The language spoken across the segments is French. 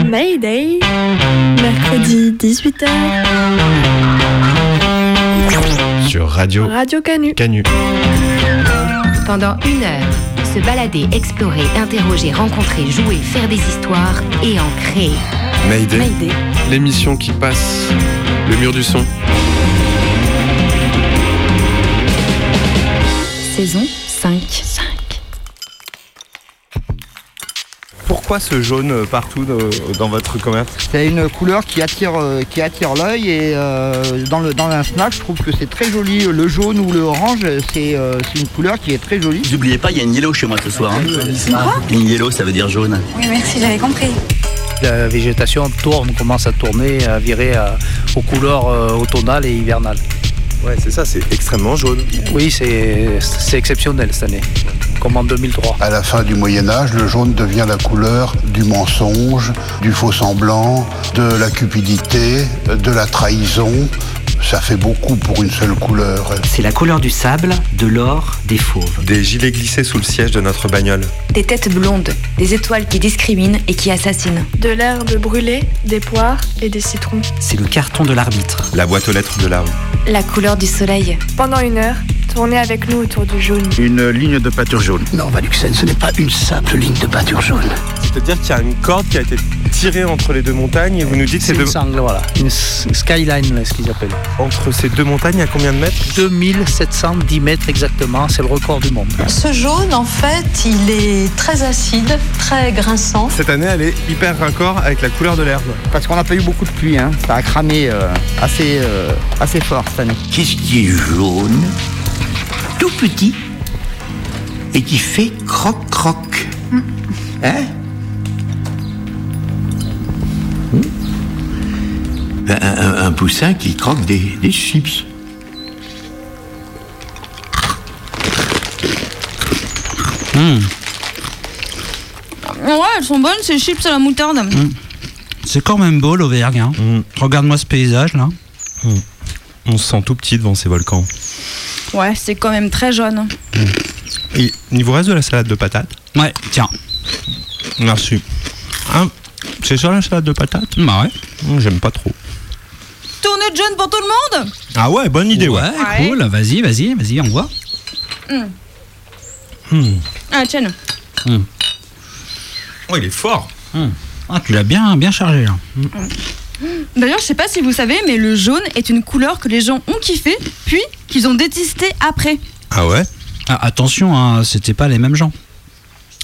Mayday. Mercredi 18h. Sur Radio Radio Canu. Canu. Pendant une heure, se balader, explorer, interroger, rencontrer, jouer, faire des histoires et en créer. Mayday. Mayday. L'émission qui passe le mur du son. Saison 5. 5. Pourquoi ce jaune partout euh, dans votre commerce C'est une couleur qui attire, euh, qui attire l'œil et euh, dans, le, dans un snack, je trouve que c'est très joli. Le jaune ou le orange, c'est euh, c'est une couleur qui est très jolie. N'oubliez pas, il y a une yellow chez moi ce soir. hein. Une yellow, ça veut dire jaune. Oui, merci, j'avais compris. La végétation tourne, commence à tourner, à virer à- aux couleurs euh, automnales et hivernales. Ouais, c'est ça, c'est extrêmement jaune. Oui, c'est c'est exceptionnel cette année, comme en 2003. À la fin du Moyen Âge, le jaune devient la couleur du mensonge, du faux semblant, de la cupidité, de la trahison. Ça fait beaucoup pour une seule couleur. C'est la couleur du sable, de l'or, des fauves. Des gilets glissés sous le siège de notre bagnole. Des têtes blondes, des étoiles qui discriminent et qui assassinent. De l'herbe brûlée, des poires et des citrons. C'est le carton de l'arbitre. La boîte aux lettres de la rue. La couleur du soleil. Pendant une heure, tournez avec nous autour du jaune. Une ligne de peinture jaune. Non, Valuxen, ce n'est pas une simple ligne de peinture jaune. C'est-à-dire qu'il y a une corde qui a été tirée entre les deux montagnes et vous nous dites C'est c'est une deux... sangle, voilà. Une skyline, là, ce qu'ils appellent. entre ces deux montagnes, à combien de mètres? 2710 mètres exactement, c'est le record du monde. Ce jaune, en fait, il est très acide, très grinçant. Cette année, elle est hyper raccord avec la couleur de l'herbe. Parce qu'on n'a pas eu beaucoup de pluie, hein. ça a cramé euh, assez, euh, assez fort cette année. Qu'est-ce qui est jaune, tout petit, et qui fait croc-croc Hein Hmm un, un- un poussin qui croque des, des chips. Ouais, elles sont bonnes ces chips à la moutarde. C'est quand même beau l'Auvergne. hein. Regarde-moi ce paysage là. On se sent tout petit devant ces volcans. Ouais, c'est quand même très jaune. Et il vous reste de la salade de patates Ouais, tiens. Merci. Hein c'est ça la salade de patates Bah ouais. J'aime pas trop. Tournée de jaune pour tout le monde Ah ouais, bonne idée, ouais. Ouais. cool. Vas-y, vas-y, vas-y, on voit. Hum. Ah, tiens. Oh, il est fort. Ah, tu l'as bien, bien chargé là. D'ailleurs, je sais pas si vous savez, mais le jaune est une couleur que les gens ont kiffé, puis qu'ils ont détesté après. Ah ouais? Ah, attention, hein, c'était pas les mêmes gens.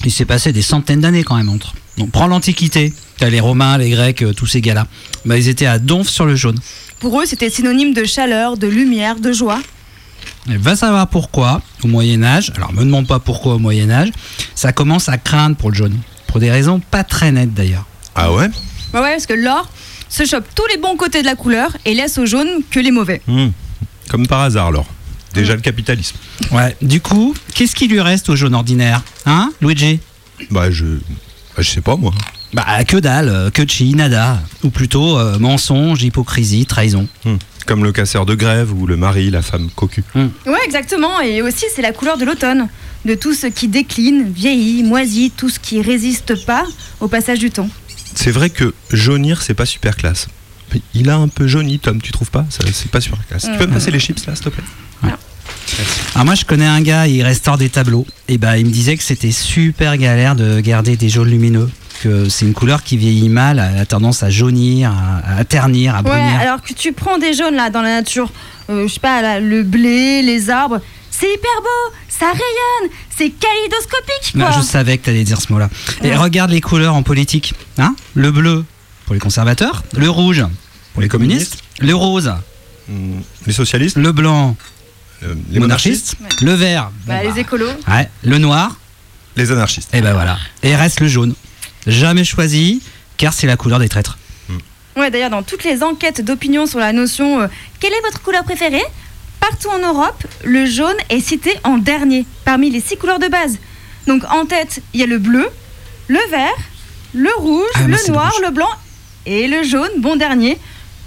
Il s'est passé des centaines d'années quand même entre. Donc prends l'Antiquité. T'as les Romains, les Grecs, euh, tous ces gars-là. Bah, ils étaient à donf sur le jaune. Pour eux, c'était synonyme de chaleur, de lumière, de joie. Et va savoir pourquoi, au Moyen-Âge, alors me demande pas pourquoi au Moyen-Âge, ça commence à craindre pour le jaune. Pour des raisons pas très nettes d'ailleurs. Ah ouais? Bah ouais, parce que l'or se chope tous les bons côtés de la couleur et laisse au jaune que les mauvais. Hum. Comme par hasard, alors. Déjà le capitalisme. Ouais. Du coup, qu'est-ce qui lui reste au jaune ordinaire Hein, Luigi? Bah, je. bah, je sais pas, moi. Bah, que dalle, euh, que chi, nada. Ou plutôt euh, mensonge, hypocrisie, trahison. Hum. Comme le casseur de grève ou le mari, la femme cocu. Hum. Ouais, exactement. Et aussi, c'est la couleur de l'automne. De tout ce qui décline, vieillit, moisit, tout ce qui résiste pas au passage du temps. C'est vrai que jaunir, c'est pas super classe. Mais Il a un peu jauni, Tom, tu trouves pas? Ça, C'est pas super classe. Tu peux me Mhm. passer les chips là, s'il te plaît? Alors moi je connais un gars, il restaure des tableaux. Et bah il me disait que c'était super galère de garder des jaunes lumineux. Que c'est une couleur qui vieillit mal, elle a tendance à jaunir, à, à ternir, à Ouais, brunir. alors que tu prends des jaunes là dans la nature, euh, je sais pas, là, le blé, les arbres, c'est hyper beau, ça rayonne, c'est kaléidoscopique quoi. Non, je savais que t'allais dire ce mot-là. Et Ouais. regarde les couleurs en politique. Hein le bleu pour les conservateurs, le rouge pour les communistes, le rose, Hum, Les socialistes le blanc, euh, les monarchistes monarchistes, le vert, Bah, les écolos. bah, ouais, le noir, Les anarchistes. et ben voilà. Et reste le jaune. Jamais choisi, car c'est la couleur des traîtres. Ouais, d'ailleurs, dans toutes les enquêtes d'opinion sur la notion euh, quelle est votre couleur préférée? Partout en Europe, le jaune est cité en dernier, parmi les six couleurs de base. Donc en tête, il y a le bleu, le vert, le rouge, Ah, le noir, rouge. le blanc et le jaune, bon dernier,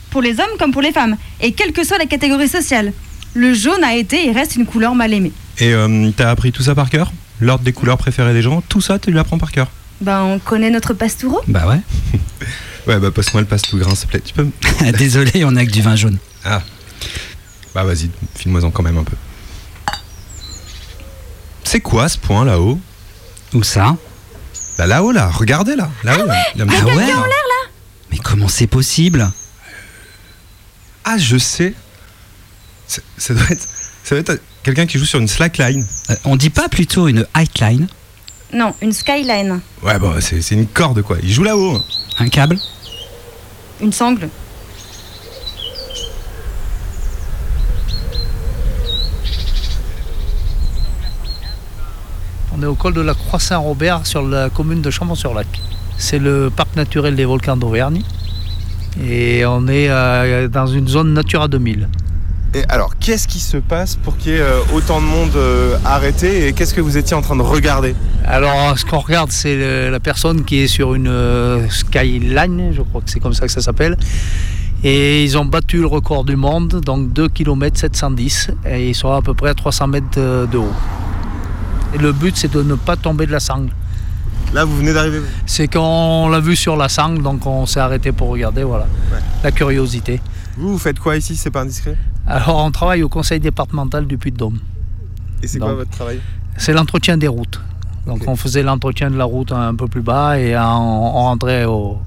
pour les hommes comme pour les femmes. Et quelle que soit la catégorie sociale, le jaune a été et reste une couleur mal aimée. Et euh, t'as appris tout ça par cœur? L'ordre des couleurs préférées des gens Tout ça, tu l'apprends par cœur? Ben, on connaît notre pastoureau Bah ouais. Ouais, bah passe-moi le grain, s'il te plaît. Tu peux Désolé, on a que du vin jaune. Ah. Bah vas-y, file-moi-en quand même un peu. C'est quoi ce point là-haut? Où ça? Bah là-haut là, regardez là. Là-haut là. La- Ah ouais Mais comment c'est possible? Ah, je sais. Ça, ça doit être, ça doit être quelqu'un qui joue sur une slackline. Euh, On dit pas plutôt une line Non, une skyline, Ouais, bah c'est c'est une corde quoi. Il joue là-haut. Un câble? Une sangle. On est au col de la Croix-Saint-Robert sur la commune de Chambon-sur-Lac. C'est le parc naturel des volcans d'Auvergne. Et on est euh, dans une zone Natura 2000. Et alors, qu'est-ce qui se passe pour qu'il y ait euh, autant de monde euh, arrêté et qu'est-ce que vous étiez en train de regarder? Alors, ce qu'on regarde, c'est la personne qui est sur une skyline, je crois que c'est comme ça que ça s'appelle. Et ils ont battu le record du monde, donc 2 km 710, et ils sont à peu près à 300 mètres de haut. Et le but, c'est de ne pas tomber de la sangle. Là, vous venez d'arriver C'est qu'on l'a vu sur la sangle, donc on s'est arrêté pour regarder, voilà. La curiosité. Vous, vous faites quoi ici? C'est pas indiscret? Alors, on travaille au conseil départemental du Puy-de-Dôme. Et c'est quoi votre travail? C'est l'entretien des routes. Donc on faisait l'entretien de la route un peu plus bas et on, on rentrait au-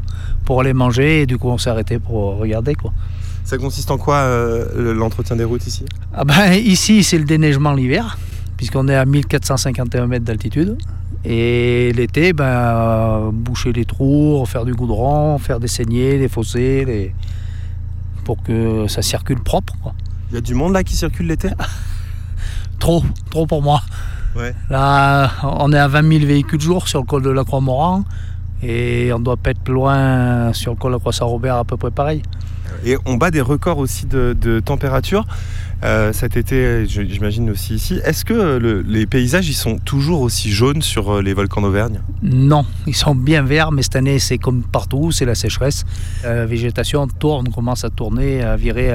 pour aller manger et du coup on s'est arrêté pour regarder quoi. Ça consiste en quoi euh, l'entretien des routes ici? Ah ben, ici c'est le déneigement l'hiver puisqu'on est à 1451 mètres d'altitude et l'été ben, euh, boucher les trous, faire du goudron, faire des saignées, des fossés, les- pour que ça circule propre. Il y a du monde là qui circule l'été? Trop, trop pour moi. Ouais. Là, on est à 20 000 véhicules jour sur le col de la Croix-Moran et on doit pas être loin sur le col de la Croix-Saint-Robert à peu près pareil. Et on bat des records aussi de, température. Euh, cet été, j'imagine aussi ici. Est-ce que euh, le- les paysages ils sont toujours aussi jaunes sur euh, les volcans d'Auvergne? Non, ils sont bien verts, mais cette année c'est comme partout, c'est la sécheresse. La végétation tourne, commence à tourner, à virer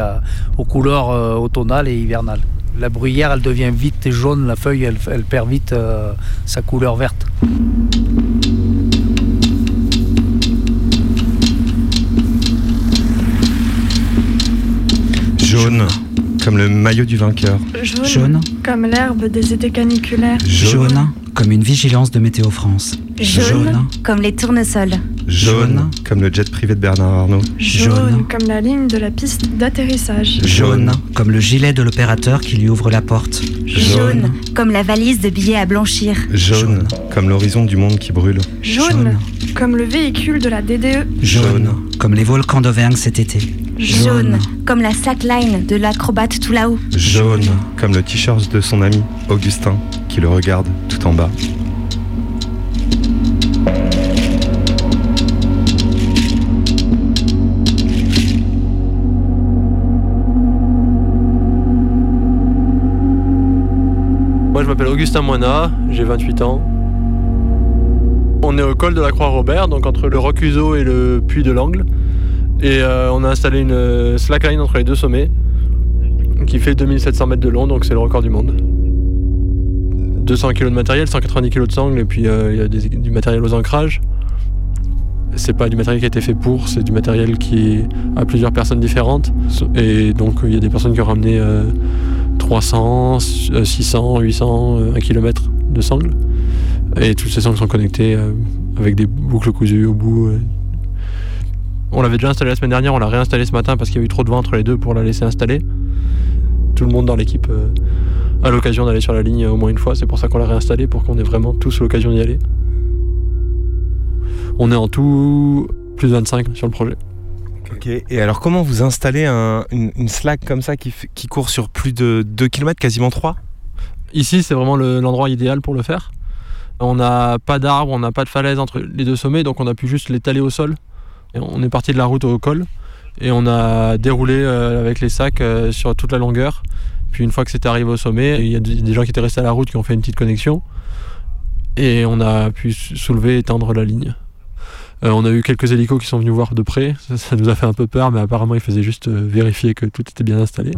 aux couleurs euh, automnales et hivernales. La bruyère, elle devient vite jaune, la feuille, elle, perd vite sa couleur verte. Jaune, comme le maillot du vainqueur. Jaune, Jaune. comme l'herbe des étés caniculaires. Jaune, comme une vigilance de Météo France. Jaune, comme les tournesols. Jaune, comme le jet privé de Bernard Arnault. Jaune, comme la ligne de la piste d'atterrissage. Jaune, comme le gilet de l'opérateur qui lui ouvre la porte. Jaune, comme la valise de billets à blanchir. Jaune, comme l'horizon du monde qui brûle. Jaune, comme le véhicule de la. DDE. Jaune, comme les volcans d'Auvergne cet été. Jaune, comme la slackline de l'acrobate tout là-haut. Jaune, comme le t-shirt de son ami Augustin qui le regarde tout en bas. Moi, je m'appelle Augustin Moina, j'ai 28 ans. On est au col de la Croix-Robert, donc entre le Rocuseau et le Puy de l'Angle. Et euh, on a installé une euh, slackline entre les deux sommets qui fait 2700 mètres de long, donc c'est le record du monde. 200 kg de matériel, 190 kg de sangle, et puis euh, il y a du matériel aux ancrages. C'est pas du matériel qui a été fait pour, c'est du matériel qui a plusieurs personnes différentes. Et donc il y a des personnes qui ont ramené euh, 300, euh, 600, 800, euh, 1 km de sangles. Et toutes ces sangles sont connectées avec des boucles cousues au bout. Euh. On l'avait déjà installé la semaine dernière, on l'a réinstallé ce matin parce qu'il y a eu trop de vent entre les deux pour la laisser installer. Tout le monde dans l'équipe euh, a l'occasion d'aller sur la ligne au moins une fois, c'est pour ça qu'on l'a réinstallé, pour qu'on ait vraiment tous l'occasion d'y aller. On est en tout plus de 25 sur le projet. Ok. Et alors, comment vous installez un- une, une slack comme ça qui, court sur plus de 2 km, quasiment 3 Ici, c'est vraiment le- l'endroit idéal pour le faire. On n'a pas d'arbres, on n'a pas de falaise entre les deux sommets, donc on a pu juste l'étaler au sol On est parti de la route au col et on a déroulé euh, avec les sacs euh, sur toute la longueur. Puis une fois que c'était arrivé au sommet, il y a des gens qui étaient restés à la route qui ont fait une petite connexion et on a pu soulever et étendre la ligne. Euh, on a eu quelques hélicos qui sont venus voir de près, ça, ça nous a fait un peu peur, mais apparemment ils faisaient juste vérifier que tout était bien installé.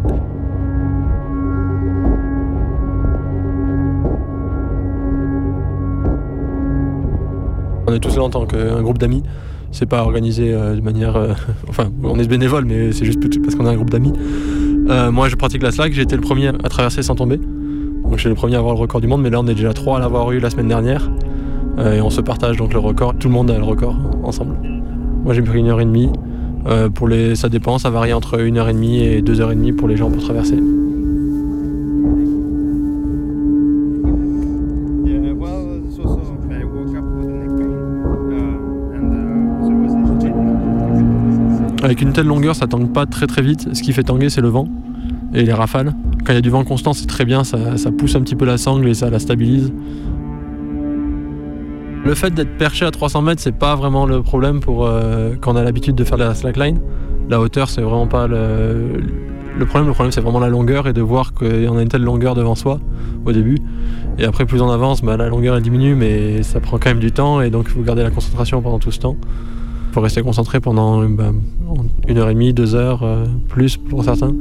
On est tous là en tant qu'un groupe d'amis. C'est pas organisé euh, de manière. euh, enfin, on est bénévole, mais c'est juste parce qu'on a un groupe d'amis. Euh, moi, je pratique la slack. J'ai été le premier à traverser sans tomber. Donc, suis le premier à avoir le record du monde, mais là, on est déjà trois à l'avoir eu la semaine dernière. Et on se partage donc le record. Tout le monde a le record ensemble. Moi, j'ai pris une heure et demie. Pour les, ça dépend, ça varie entre une heure et demie et deux heures et demie pour les gens pour traverser. Avec une telle longueur, ça tangue pas très très vite. Ce qui fait tanguer, c'est le vent et les rafales. Quand il y a du vent constant, c'est très bien, ça, pousse un petit peu la sangle et ça la stabilise. Le fait d'être perché à 300 mètres, c'est pas vraiment le problème pour euh, quand on a l'habitude de faire de la slackline. La hauteur, c'est vraiment pas le, le problème. Le problème, c'est vraiment la longueur et de voir qu'on a une telle longueur devant soi au début. Et après, plus on avance, bah, la longueur elle diminue, mais ça prend quand même du temps et donc il faut garder la concentration pendant tout ce temps. Il faut rester concentré pendant bah, une heure et demie, deux heures, euh, plus pour certains.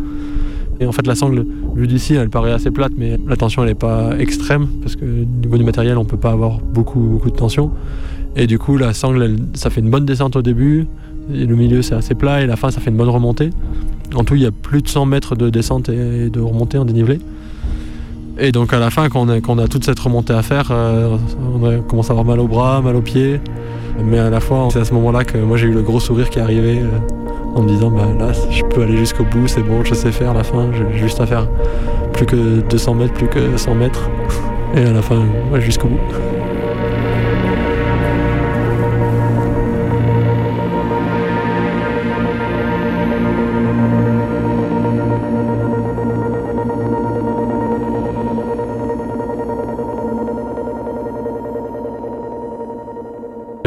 Et en fait, la sangle, vue d'ici, elle paraît assez plate, mais la tension, elle n'est pas extrême, parce que au niveau du matériel, on peut pas avoir beaucoup, beaucoup de tension. Et du coup, la sangle, ça fait une bonne descente au début, et le milieu, c'est assez plat, et la fin, ça fait une bonne remontée. En tout, il y a plus de 100 mètres de descente et de remontée en dénivelé. Et donc, à la fin, quand on a, toute cette remontée à faire, euh, on a commencé à avoir mal aux bras, mal aux pieds. Mais à la fois, c'est à ce moment-là que moi, j'ai eu le gros sourire qui est arrivé. euh, en me disant bah là je peux aller jusqu'au bout, c'est bon, je sais faire la fin, j'ai juste à faire plus que 200 mètres, plus que 100 mètres. Et à la fin, ouais, jusqu'au bout.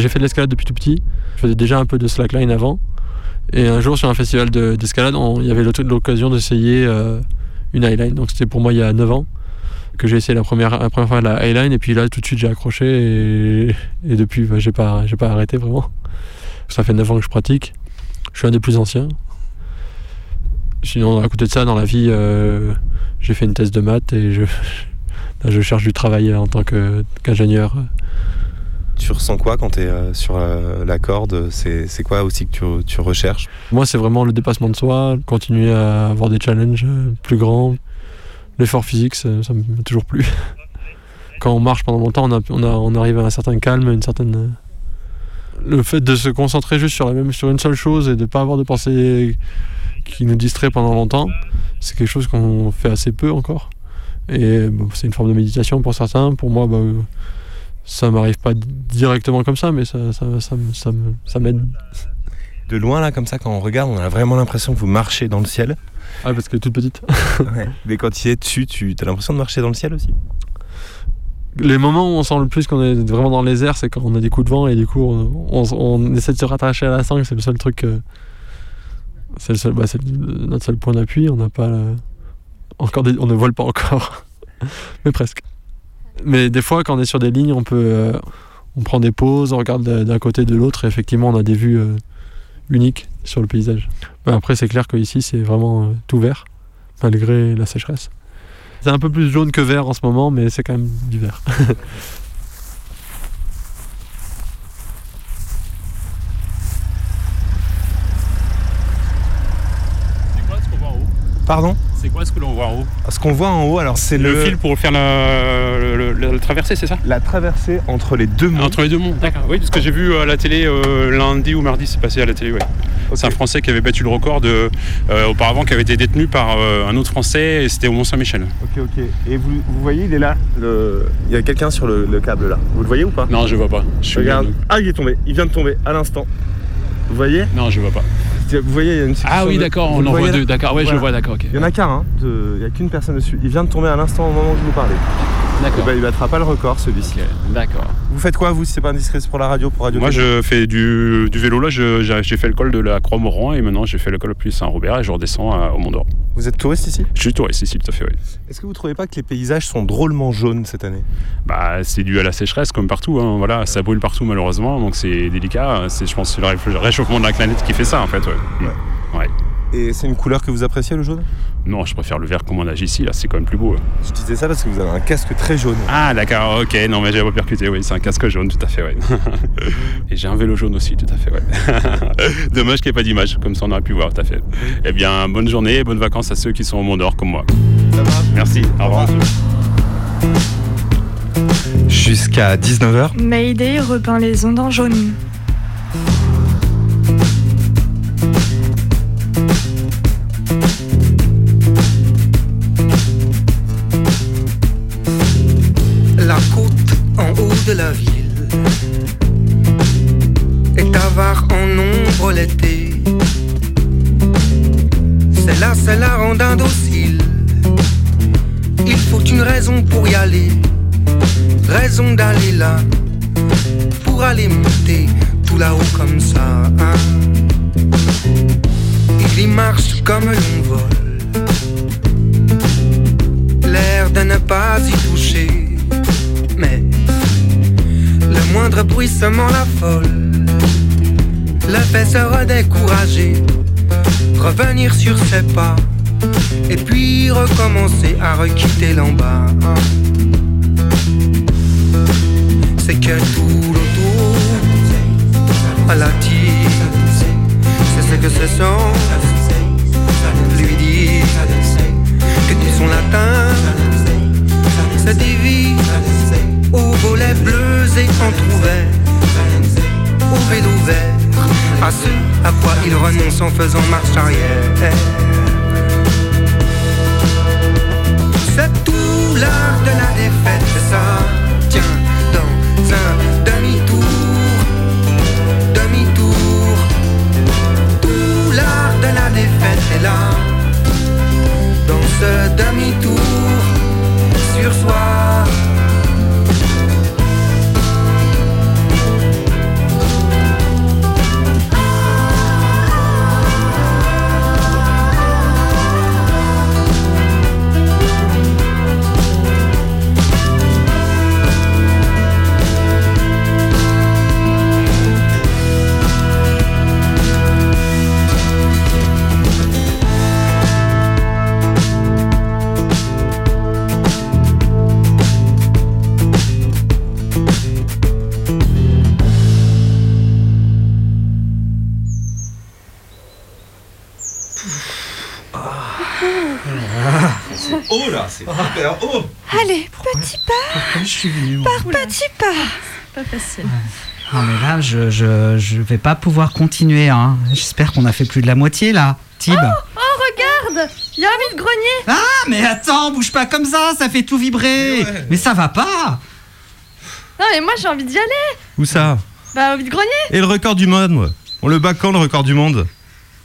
J'ai fait de l'escalade depuis tout petit. Je faisais déjà un peu de slackline avant. Et un jour, sur un festival de- d'escalade, il y avait l'occasion d'essayer euh, une highline. Donc c'était pour moi il y a 9 ans que j'ai essayé la première, la première fois la highline. Et puis là, tout de suite, j'ai accroché. Et, depuis, bah, j'ai pas, pas arrêté vraiment. Ça fait 9 ans que je pratique. Je suis un des plus anciens. Sinon, à côté de ça, dans la vie, euh, j'ai fait une thèse de maths et je, je cherche du travail en tant qu'ingénieur. Tu ressens quoi quand tu es sur euh, la corde? C'est quoi aussi que tu, recherches? Moi, c'est vraiment le dépassement de soi, continuer à avoir des challenges euh, plus grands. L'effort physique, ça, m'a toujours plu. Quand on marche pendant longtemps, on, arrive à un certain calme, une certaine. euh, Le fait de se concentrer juste sur, la même, sur une seule chose et de ne pas avoir de pensée qui nous distrait pendant longtemps, c'est quelque chose qu'on fait assez peu encore. Et c'est une forme de méditation pour certains. Pour moi, bah, euh, ça m'arrive pas directement comme ça, mais ça, ça, ça, ça m'aide. De loin, là, comme ça, quand on regarde, on a vraiment l'impression que vous marchez dans le ciel. Ah, parce est toute petite. Ouais. Mais quand tu es dessus, tu as l'impression de marcher dans le ciel aussi Les moments où on sent le plus qu'on est vraiment dans les airs, c'est quand on a des coups de vent et du coup on, on- on essaie de se rattacher à la sangle, c'est le seul truc. que- c'est le seul, bah, le- notre seul point d'appui. On n'a pas le- encore des- on ne vole pas encore, mais presque. Mais des fois, quand on est sur des lignes, on peut, euh, on prend des pauses, on regarde d'un côté de l'autre et effectivement on a des vues euh, uniques sur le paysage. Après, c'est clair qu'ici c'est vraiment euh, tout vert malgré la sécheresse. C'est un peu plus jaune que vert en ce moment, mais c'est quand même du vert. Pardon C'est quoi ce que l'on voit en haut? Ce qu'on voit en haut, alors c'est le, le, fil pour faire la, le- le- la traversée, c'est ça? La traversée entre les deux monts. Entre les deux monts, d'accord. Oui, parce que j'ai vu à la télé euh, lundi ou mardi, c'est passé à la télé, ouais. C'est un Français qui avait battu le record de, euh, auparavant, qui avait été détenu par euh, un autre Français, et c'était au Mont-Saint-Michel. Ok, ok. Et vous, vous voyez, il est là. le- Il y a quelqu'un sur le, le câble là. Vous le voyez ou pas? Non, je vois pas. Je suis Regarde. Ah, il est tombé. Il vient de tomber à l'instant. Vous voyez? Non, je vois pas. Vous voyez, il y a une Ah oui, d'accord, on en voit deux, d'accord, ouais, je Voilà. le vois, d'accord, ok. Il y en a qu'un, hein, de- il n'y a qu'une personne dessus. Il vient de tomber à l'instant au moment où je vous parlais. eh ben, il battra pas le record celui-ci. D'accord. Vous faites quoi vous si c'est pas indiscret pour la radio pour radio Moi, je fais du, du vélo. Là, je- j'ai fait le col de la Croix-Moran et maintenant, j'ai fait le col plus Saint-Robert et je redescends à- au Mont d'Or. Vous êtes touriste ici? Je suis touriste ici, tout à fait, oui. Est-ce que vous trouvez pas que les paysages sont drôlement jaunes cette année? Bah, c'est dû à la sécheresse, comme partout. hein. Voilà, ça brûle partout, malheureusement, donc c'est délicat. C'est, je pense, c'est le ré- réchauffement de la planète qui fait ça, en fait. Ouais. Mm. Ouais. Et c'est une couleur que vous appréciez le jaune? Non, je préfère le vert comme on nage ici. Là, c'est quand même plus beau. Je disais ça parce que vous avez un casque très jaune. Ah, d'accord. Ok. Non, mais j'avais pas percuté. Oui, c'est un casque jaune, tout à fait. Ouais. et j'ai un vélo jaune aussi, tout à fait. Ouais. Dommage qu'il n'y ait pas d'image, comme ça on aurait pu voir, tout à fait. Eh bien, bonne journée, et bonnes vacances à ceux qui sont au Mont d'Or comme moi. Merci. Au revoir. Jusqu'à 19h. Mayday repeint les ondes en jaune. De la ville est avare en ombre l'été. C'est là, c'est la rend indocile. Il faut une raison pour y aller, raison d'aller là, pour aller monter tout là-haut comme ça. hein. Il y marche comme l'on vole, l'air de ne pas y toucher. Moindre bruissement l'affole, le fait se redécourager, revenir sur ses pas, et puis recommencer à requitter l'en bas. C'est que tout l'auto à la c'est ce que ce son lui dit, que du son latin il renonce en faisant marche arrière. C'est tout l'art de la défaite, ça tient dans un demi-tour, demi-tour. Tout l'art de la défaite est là, dans ce demi-tour c'est super haut. Allez, petit pas je suis venu moi par petit pas. Pas facile. Non mais là, je, je, je vais pas pouvoir continuer. Hein. J'espère qu'on a fait plus de la moitié là. Tib. Oh, regarde Il y a un vide-grenier Ah, mais attends, bouge pas comme ça, ça fait tout vibrer. Mais ça va pas. Non, mais moi j'ai envie d'y aller Où ça? Bah, au vide-grenier Et le record du monde moi On le bat quand le record du monde?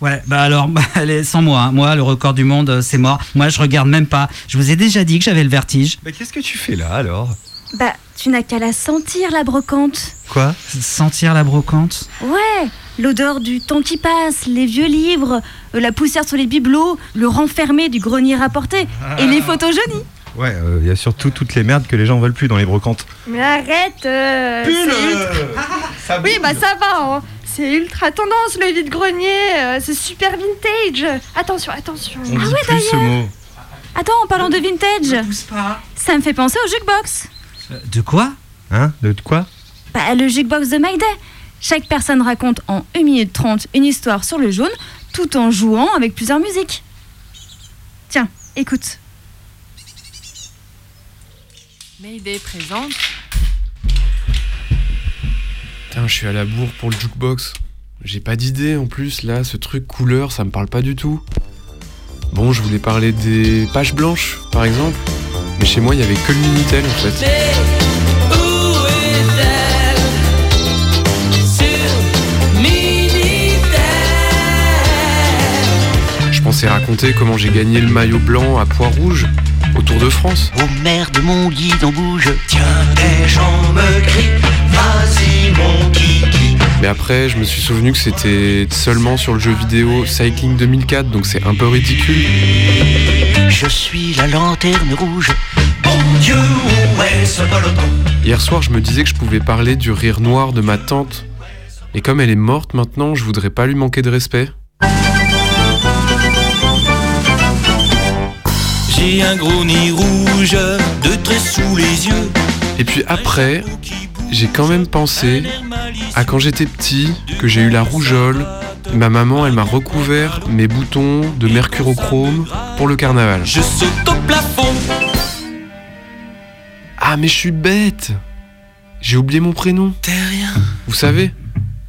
Ouais, bah alors, bah, allez, sans moi. hein. Moi, le record du monde, euh, c'est mort. Moi, je regarde même pas. Je vous ai déjà dit que j'avais le vertige. Mais qu'est-ce que tu fais là alors? Bah, tu n'as qu'à la sentir, la brocante. Quoi? Sentir la brocante? Ouais, l'odeur du temps qui passe, les vieux livres, euh, la poussière sur les bibelots, le renfermé du grenier rapporté et les photos jaunies. Ouais, il y a surtout toutes les merdes que les gens veulent plus dans les brocantes. Mais arrête euh, Pull, euh, Oui, bah ça va, hein. C'est ultra tendance le vide-grenier, euh, c'est super vintage. Attention, attention. On dit plus ce mot. Attends, en parlant de vintage, ça me fait penser au jukebox. De quoi? Hein? De quoi? Bah, le jukebox de Mayday. Chaque personne raconte en 1 minute 30 une histoire sur le jaune, tout en jouant avec plusieurs musiques. Tiens, écoute. Mayday présente. Putain, je suis à la bourre pour le jukebox. J'ai pas d'idée en plus, là, ce truc couleur, ça me parle pas du tout. Bon, je voulais parler des pages blanches, par exemple. Mais chez moi, il y avait que le Minitel en fait. Je pensais raconter comment j'ai gagné le maillot blanc à Poids Rouge. Au Tour de France. Oh merde, mon guidon bouge. Tiens, tes jambes me crient, vas-y mon kiki. Mais après, je me suis souvenu que c'était seulement sur le jeu vidéo Cycling 2004, donc c'est un peu ridicule. Je suis la lanterne rouge. Bon Dieu, où est ce peloton? Hier soir, je me disais que je pouvais parler du rire noir de ma tante. Et comme elle est morte maintenant, je voudrais pas lui manquer de respect. J'ai un gros nez rouge, deux traits sous les yeux. Et puis après, j'ai quand même pensé à quand j'étais petit, que j'ai eu la rougeole. Ma maman, elle m'a recouvert mes boutons de mercurochrome pour le carnaval. Je saute au plafond. Ah, mais je suis bête J'ai oublié mon prénom. T'es rien, Vous savez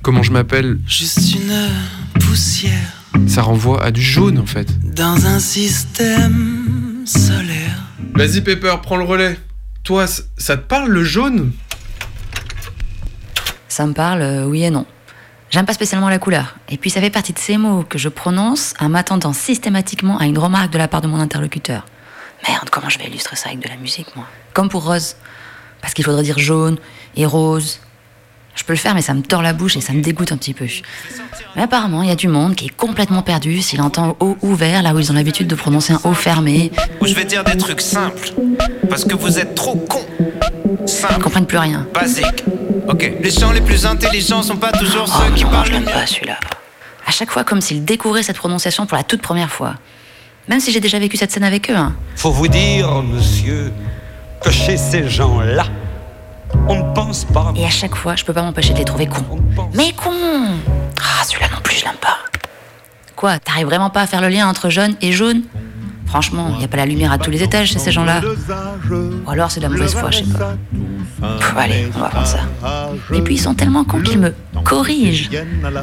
comment je m'appelle juste une poussière Ça renvoie à du jaune en fait. dans un système solaire. Vas-y Pepper, prends le relais. Toi, ça te parle le jaune? Ça me parle, euh, oui et non. J'aime pas spécialement la couleur. Et puis ça fait partie de ces mots que je prononce en m'attendant systématiquement à une remarque de la part de mon interlocuteur. Merde, comment je vais illustrer ça avec de la musique, moi? Comme pour rose. Parce qu'il faudrait dire jaune et rose. Je peux le faire, mais ça me tord la bouche et ça me dégoûte un petit peu. Mais apparemment, il y a du monde qui est complètement perdu s'il entend O ouvert là où ils ont l'habitude de prononcer un O fermé. Où je vais dire des trucs simples. Parce que vous êtes trop cons. Ils Simple, comprennent plus rien. basique. Ok, les gens les plus intelligents sont pas toujours Oh ceux qui non, parlent je le l'aime pas celui-là. À chaque fois, comme s'ils découvraient cette prononciation pour la toute première fois. Même si j'ai déjà vécu cette scène avec eux. Hein. Faut vous dire, monsieur, que chez ces gens-là, on ne pense pas. Et à chaque fois, je peux pas m'empêcher de les trouver cons. Mais cons Ah, celui-là non plus, je l'aime pas. Quoi, t'arrives vraiment pas à faire le lien entre jaune et jaune? Franchement, y a pas la lumière à tous les étages chez ces gens-là. Ou alors c'est de la mauvaise foi, je sais pas. Allez, on va prendre ça. Et puis ils sont tellement cons qu'ils me corrigent.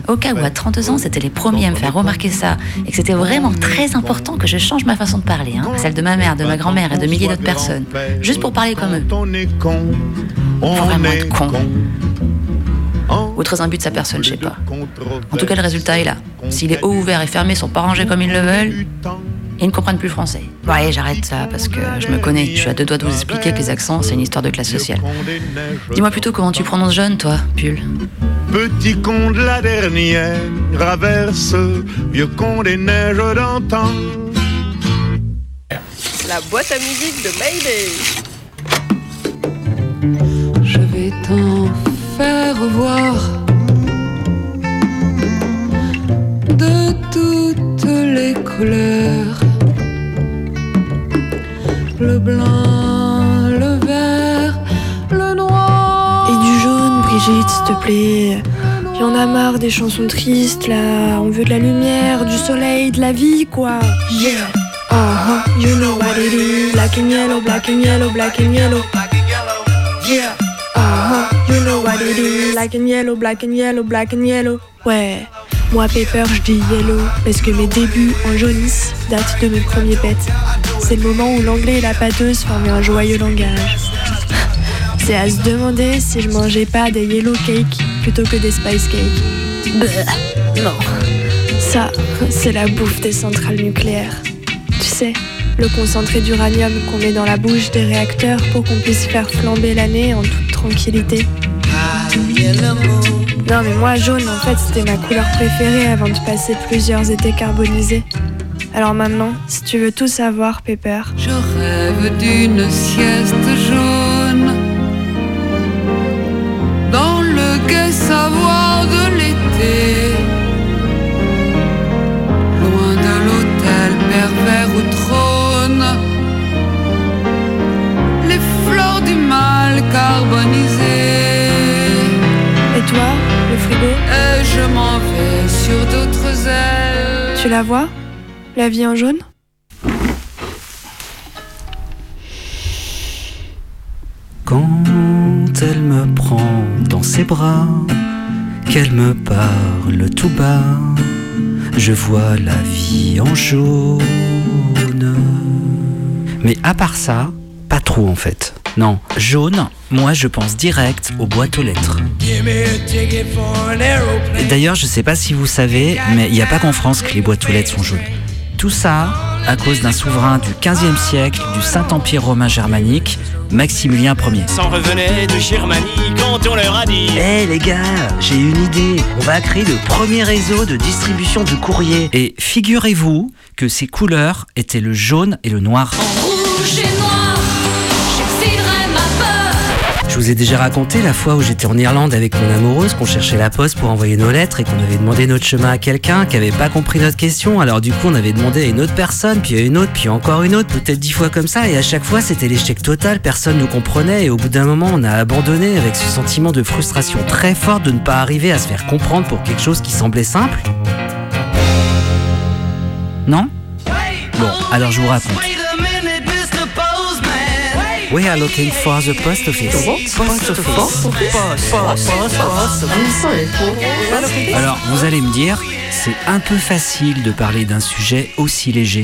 Au cas où à 32 ans, c'était les premiers à me faire remarquer ça, et que c'était vraiment très important que je change ma façon de parler, hein, celle de ma mère, de ma grand-mère et de milliers d'autres personnes, juste pour parler comme eux. Faut vraiment être con. Ou très imbu de sa personne, je sais pas. En tout cas, le résultat est là. Si les hauts ouverts et fermés sont pas rangés comme ils le veulent, ils ne comprennent plus le français. Bon, allez, j'arrête ça parce que je me connais. Je suis à deux doigts de vous expliquer que les accents, c'est une histoire de classe sociale. Dis-moi plutôt comment tu prononces jeune, toi, Pull. Petit con de la dernière averse, vieux con des neiges d'antan. La boîte à musique de Mayday. Je vais t'en faire voir de toutes les couleurs. Blanc, le vert, le noir. Et du jaune, Brigitte, s'il te plaît. J'en a marre des chansons tristes, là. On veut de la lumière, du soleil, de la vie, quoi. Yeah. Uh-huh, you know what it is. Black and yellow, black and yellow, black and yellow. Yeah. Uh-huh, you know what it is. Black and yellow, black and yellow, black and yellow. Ouais. Moi, Pepper, je dis yellow parce que mes débuts en jaunisse datent de mes premiers pets. C'est le moment où l'anglais et la pâteuse formaient un joyeux langage. C'est à se demander si je mangeais pas des yellow cakes plutôt que des spice cakes. Bleh, non. Ça, c'est la bouffe des centrales nucléaires. Tu sais, le concentré d'uranium qu'on met dans la bouche des réacteurs pour qu'on puisse faire flamber l'année en toute tranquillité. Non mais moi jaune en fait c'était ma couleur préférée avant de passer plusieurs étés carbonisés. Alors maintenant, si tu veux tout savoir, Pepper, Je rêve d'une sieste jaune. Dans le gai savoir de l'été, loin de l'hôtel pervers où trône. Les fleurs du mal carbonisées. Et toi, le frigo? Et je m'en vais sur d'autres ailes. tu la vois? La vie en jaune Quand elle me prend dans ses bras, qu'elle me parle tout bas, je vois la vie en jaune. Mais à part ça, pas trop en fait. Non, jaune, moi je pense direct aux boîtes aux lettres. D'ailleurs, je sais pas si vous savez, mais il n'y a pas qu'en France que les boîtes aux lettres sont jaunes. Tout ça, à cause d'un souverain du 15e siècle du Saint-Empire romain germanique, Maximilien Ier. S'en revenaient de Germanie quand on leur a dit Eh les gars, j'ai une idée. On va créer le premier réseau de distribution de courrier. Et figurez-vous que ces couleurs étaient le jaune et le noir. Je vous ai déjà raconté la fois où j'étais en Irlande avec mon amoureuse, qu'on cherchait la poste pour envoyer nos lettres et qu'on avait demandé notre chemin à quelqu'un qui avait pas compris notre question. Alors du coup, on avait demandé à une autre personne, puis à une autre, puis encore une autre, peut-être dix fois comme ça. Et à chaque fois, c'était l'échec total. Personne nous comprenait. Et au bout d'un moment, on a abandonné avec ce sentiment de frustration très fort de ne pas arriver à se faire comprendre pour quelque chose qui semblait simple. Non? Bon, alors je vous raconte. We are looking for the post office. Post office. Alors, vous allez me dire, c'est un peu facile de parler d'un sujet aussi léger.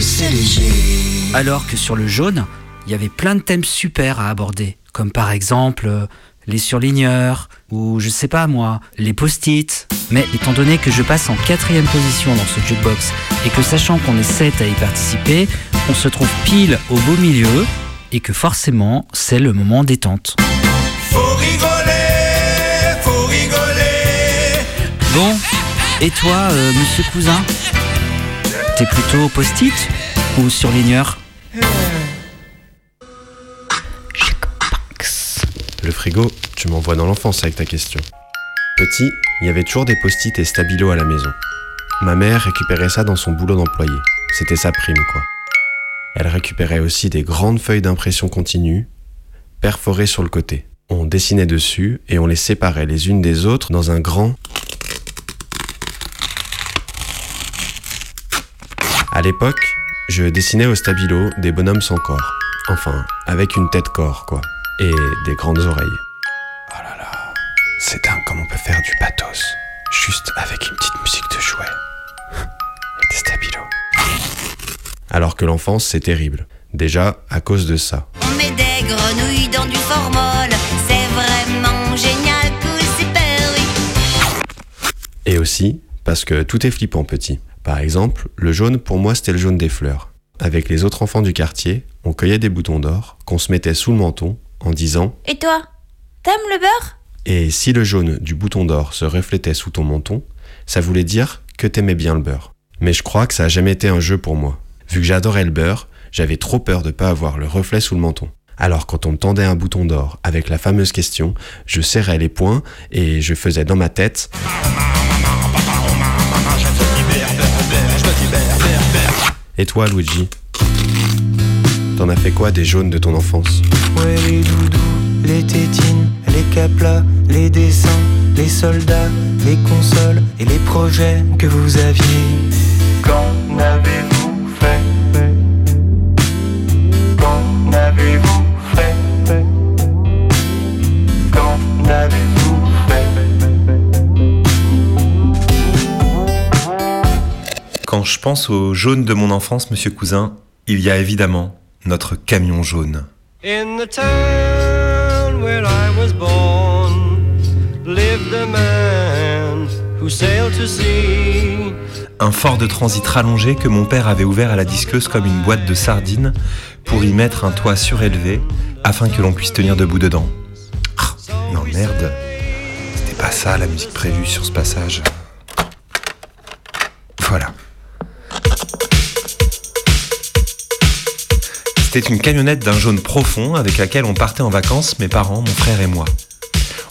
Alors que sur le jaune, il y avait plein de thèmes super à aborder, comme par exemple euh, les surligneurs, ou je sais pas moi, les post-it. Mais étant donné que je passe en quatrième position dans ce jukebox, et que sachant qu'on est sept à y participer, on se trouve pile au beau milieu, et que forcément, c'est le moment détente. Faut rigoler, faut rigoler. Bon, et toi, euh, monsieur cousin? T'es plutôt post-it ou surligneur? Le frigo, tu m'envoies dans l'enfance avec ta question. Petit, il y avait toujours des post-it et stabilo à la maison. Ma mère récupérait ça dans son boulot d'employé. C'était sa prime, quoi. Elle récupérait aussi des grandes feuilles d'impression continue, perforées sur le côté. On dessinait dessus et on les séparait les unes des autres dans un grand... À l'époque, je dessinais au stabilo des bonhommes sans corps. Enfin, avec une tête corps, quoi. Et des grandes oreilles. Oh là là, c'est dingue comme on peut faire du pathos, juste avec une petite musique de jouet. Et des stabilos. Alors que l'enfance, c'est terrible. Déjà, à cause de ça. On met des grenouilles dans du formol. C'est vraiment génial, cool, super, oui. Et aussi, parce que tout est flippant petit. Par exemple, le jaune, pour moi, c'était le jaune des fleurs. Avec les autres enfants du quartier, on cueillait des boutons d'or qu'on se mettait sous le menton en disant Et toi T'aimes le beurre? Et si le jaune du bouton d'or se reflétait sous ton menton, ça voulait dire que t'aimais bien le beurre. Mais je crois que ça a jamais été un jeu pour moi. Vu que j'adorais le beurre, j'avais trop peur de pas avoir le reflet sous le menton. Alors quand on me tendait un bouton d'or avec la fameuse question, je serrais les poings et je faisais dans ma tête Et toi Luigi T'en as fait quoi des jaunes de ton enfance? Ouais, les doudous, les tétines, les caplas, les dessins, les soldats, les consoles et les projets que vous aviez. Qu'en avez-vous pense au jaune de mon enfance, monsieur cousin, il y a évidemment notre camion jaune. In the town where I was born lived a man who sailed to sea. Un fort de transit rallongé que mon père avait ouvert à la disqueuse comme une boîte de sardines pour y mettre un toit surélevé afin que l'on puisse tenir debout dedans. Ah, non merde, c'était pas ça la musique prévue sur ce passage. Voilà. C'était une camionnette d'un jaune profond avec laquelle on partait en vacances, mes parents, mon frère et moi.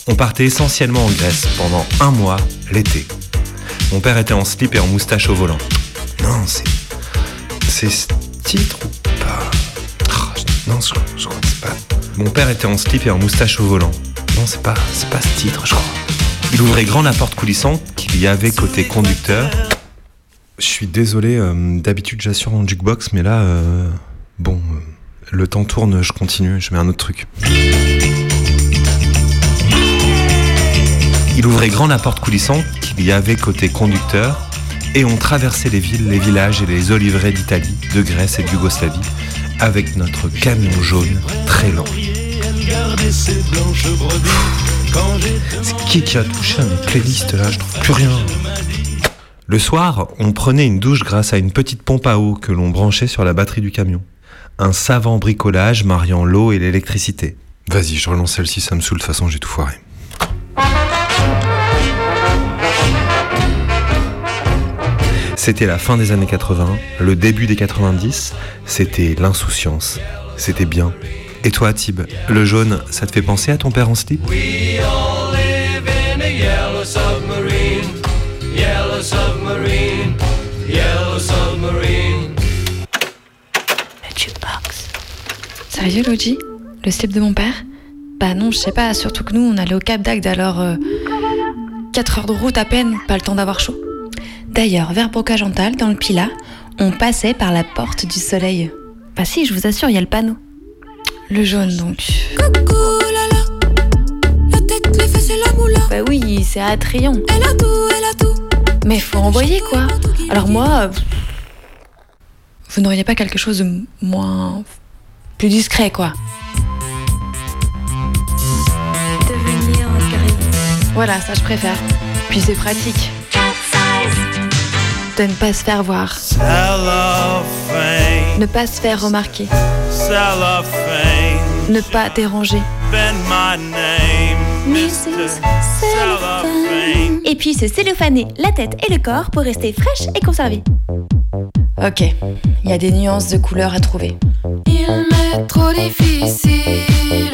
On partait essentiellement en Grèce pendant un mois, l'été. Mon père était en slip et en moustache au volant. Non, c'est. C'est ce titre ou pas? Ah, Non, je, je crois que c'est pas. Mon père était en slip et en moustache au volant. Non, c'est pas, c'est pas ce titre, je crois. Il ouvrait grand la porte coulissante qu'il y avait côté conducteur. Je suis désolé, euh, d'habitude j'assure en jukebox, mais là, euh, bon, euh, le temps tourne, je continue, je mets un autre truc. Il ouvrait grand la porte coulissante qu'il y avait côté conducteur et on traversait les villes, les villages et les oliveraies d'Italie, de Grèce et de Yougoslavie avec notre camion jaune très lent. C'est qui qui a touché à mes playlists là? Je trouve plus rien. Le soir, on prenait une douche grâce à une petite pompe à eau que l'on branchait sur la batterie du camion. Un savant bricolage mariant l'eau et l'électricité. Vas-y, je relance celle-ci, ça me saoule, de toute façon j'ai tout foiré. C'était la fin des années 80, le début des 90, c'était l'insouciance. C'était bien. Et toi, Tib, le jaune, ça te fait penser à ton père en slip? Sérieux, Logi Le slip de mon père Bah non, je sais pas, surtout que nous, on allait au Cap d'Agde, alors... 4 heures de route à peine, pas le temps d'avoir chaud. D'ailleurs, vers Brocagental, dans le Pila, on passait par la porte du soleil. Bah si, je vous assure, il y a le panneau. Le jaune, donc. Bah oui, c'est attrayant. Elle a tout, elle a tout. Mais faut envoyer, quoi. Alors moi... euh, Vous n'auriez pas quelque chose de moins... plus discret, quoi. Devenir Voilà, ça je préfère. Puis c'est pratique. De ne pas se faire voir. Cellophane, Ne pas se faire remarquer. cellophane, Ne pas déranger. Et puis se cellophaner la tête et le corps pour rester fraîche et conservée. Ok, il y a des nuances de couleurs à trouver. Il m'est trop difficile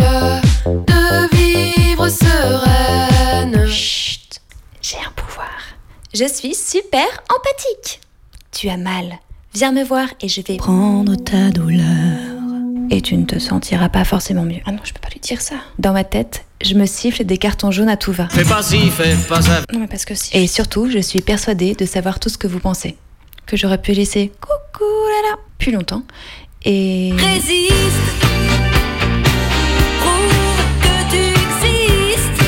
de vivre sereine. Chut, j'ai un pouvoir. Je suis super empathique. Tu as mal. Viens me voir et je vais prendre ta douleur. Et tu ne te sentiras pas forcément mieux. Ah non, je peux pas lui dire ça. Dans ma tête, je me siffle des cartons jaunes à tout va. Fais pas ci, fais pas ça. Non, mais parce que si. Et surtout, je suis persuadée de savoir tout ce que vous pensez. Que j'aurais pu laisser coucou là là plus longtemps. Et. Résiste. Prouve que tu existes.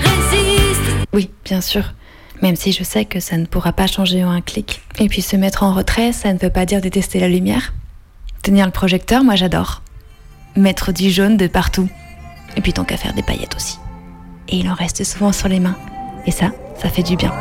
Résiste. Oui, bien sûr. Même si je sais que ça ne pourra pas changer en un clic. Et puis se mettre en retrait, ça ne veut pas dire détester la lumière. Tenir le projecteur, moi j'adore. Mettre du jaune de partout. Et puis tant qu'à faire des paillettes aussi. Et il en reste souvent sur les mains. Et ça, ça fait du bien.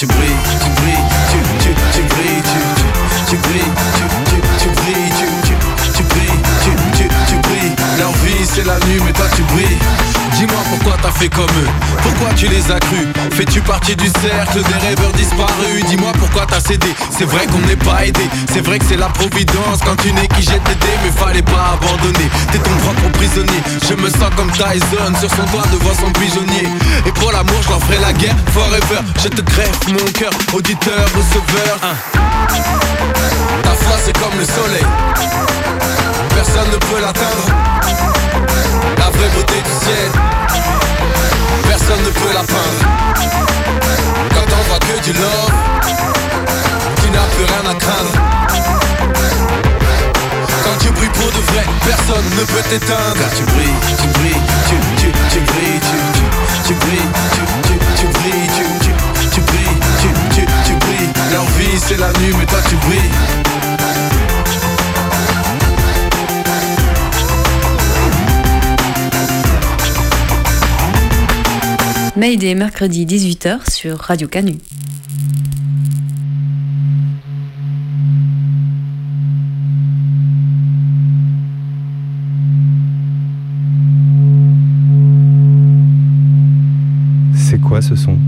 Tu brilles, tu brilles, tu, tu, tu brilles, tu, tu, tu brilles, tu, tu, tu brilles, tu, tu, tu brilles, tu, tu, tu brilles. Leur vie c'est la nuit, mais toi tu brilles. Dis-moi pourquoi t'as fait comme eux, pourquoi tu les as crus? Fais-tu partie du cercle des rêveurs disparus? Dis-moi pourquoi t'as cédé, c'est vrai qu'on n'est pas aidé. C'est vrai que c'est la providence quand tu n'es qui jette des dés Mais fallait pas abandonner, t'es ton propre prisonnier. Je me sens comme Tyson sur son toit devant son pigeonnier. Et pour l'amour je ferai la guerre forever. Je te greffe mon cœur, auditeur, receveur. Ta foi c'est comme le soleil. Personne ne peut l'atteindre. La vraie beauté du ciel. Personne ne peut la peindre. Quand on voit que du love Tu n'as plus rien à craindre. Quand tu brilles pour de vrai Personne ne peut t'éteindre. Car tu brilles, tu brilles, tu, tu, tu brilles Tu, tu, tu brilles, tu, tu, tu brilles Tu, tu, tu, tu brilles. Leur vie c'est la nuit mais toi tu brilles. Mayday mercredi 18h sur Radio Canu. C'est quoi ce son?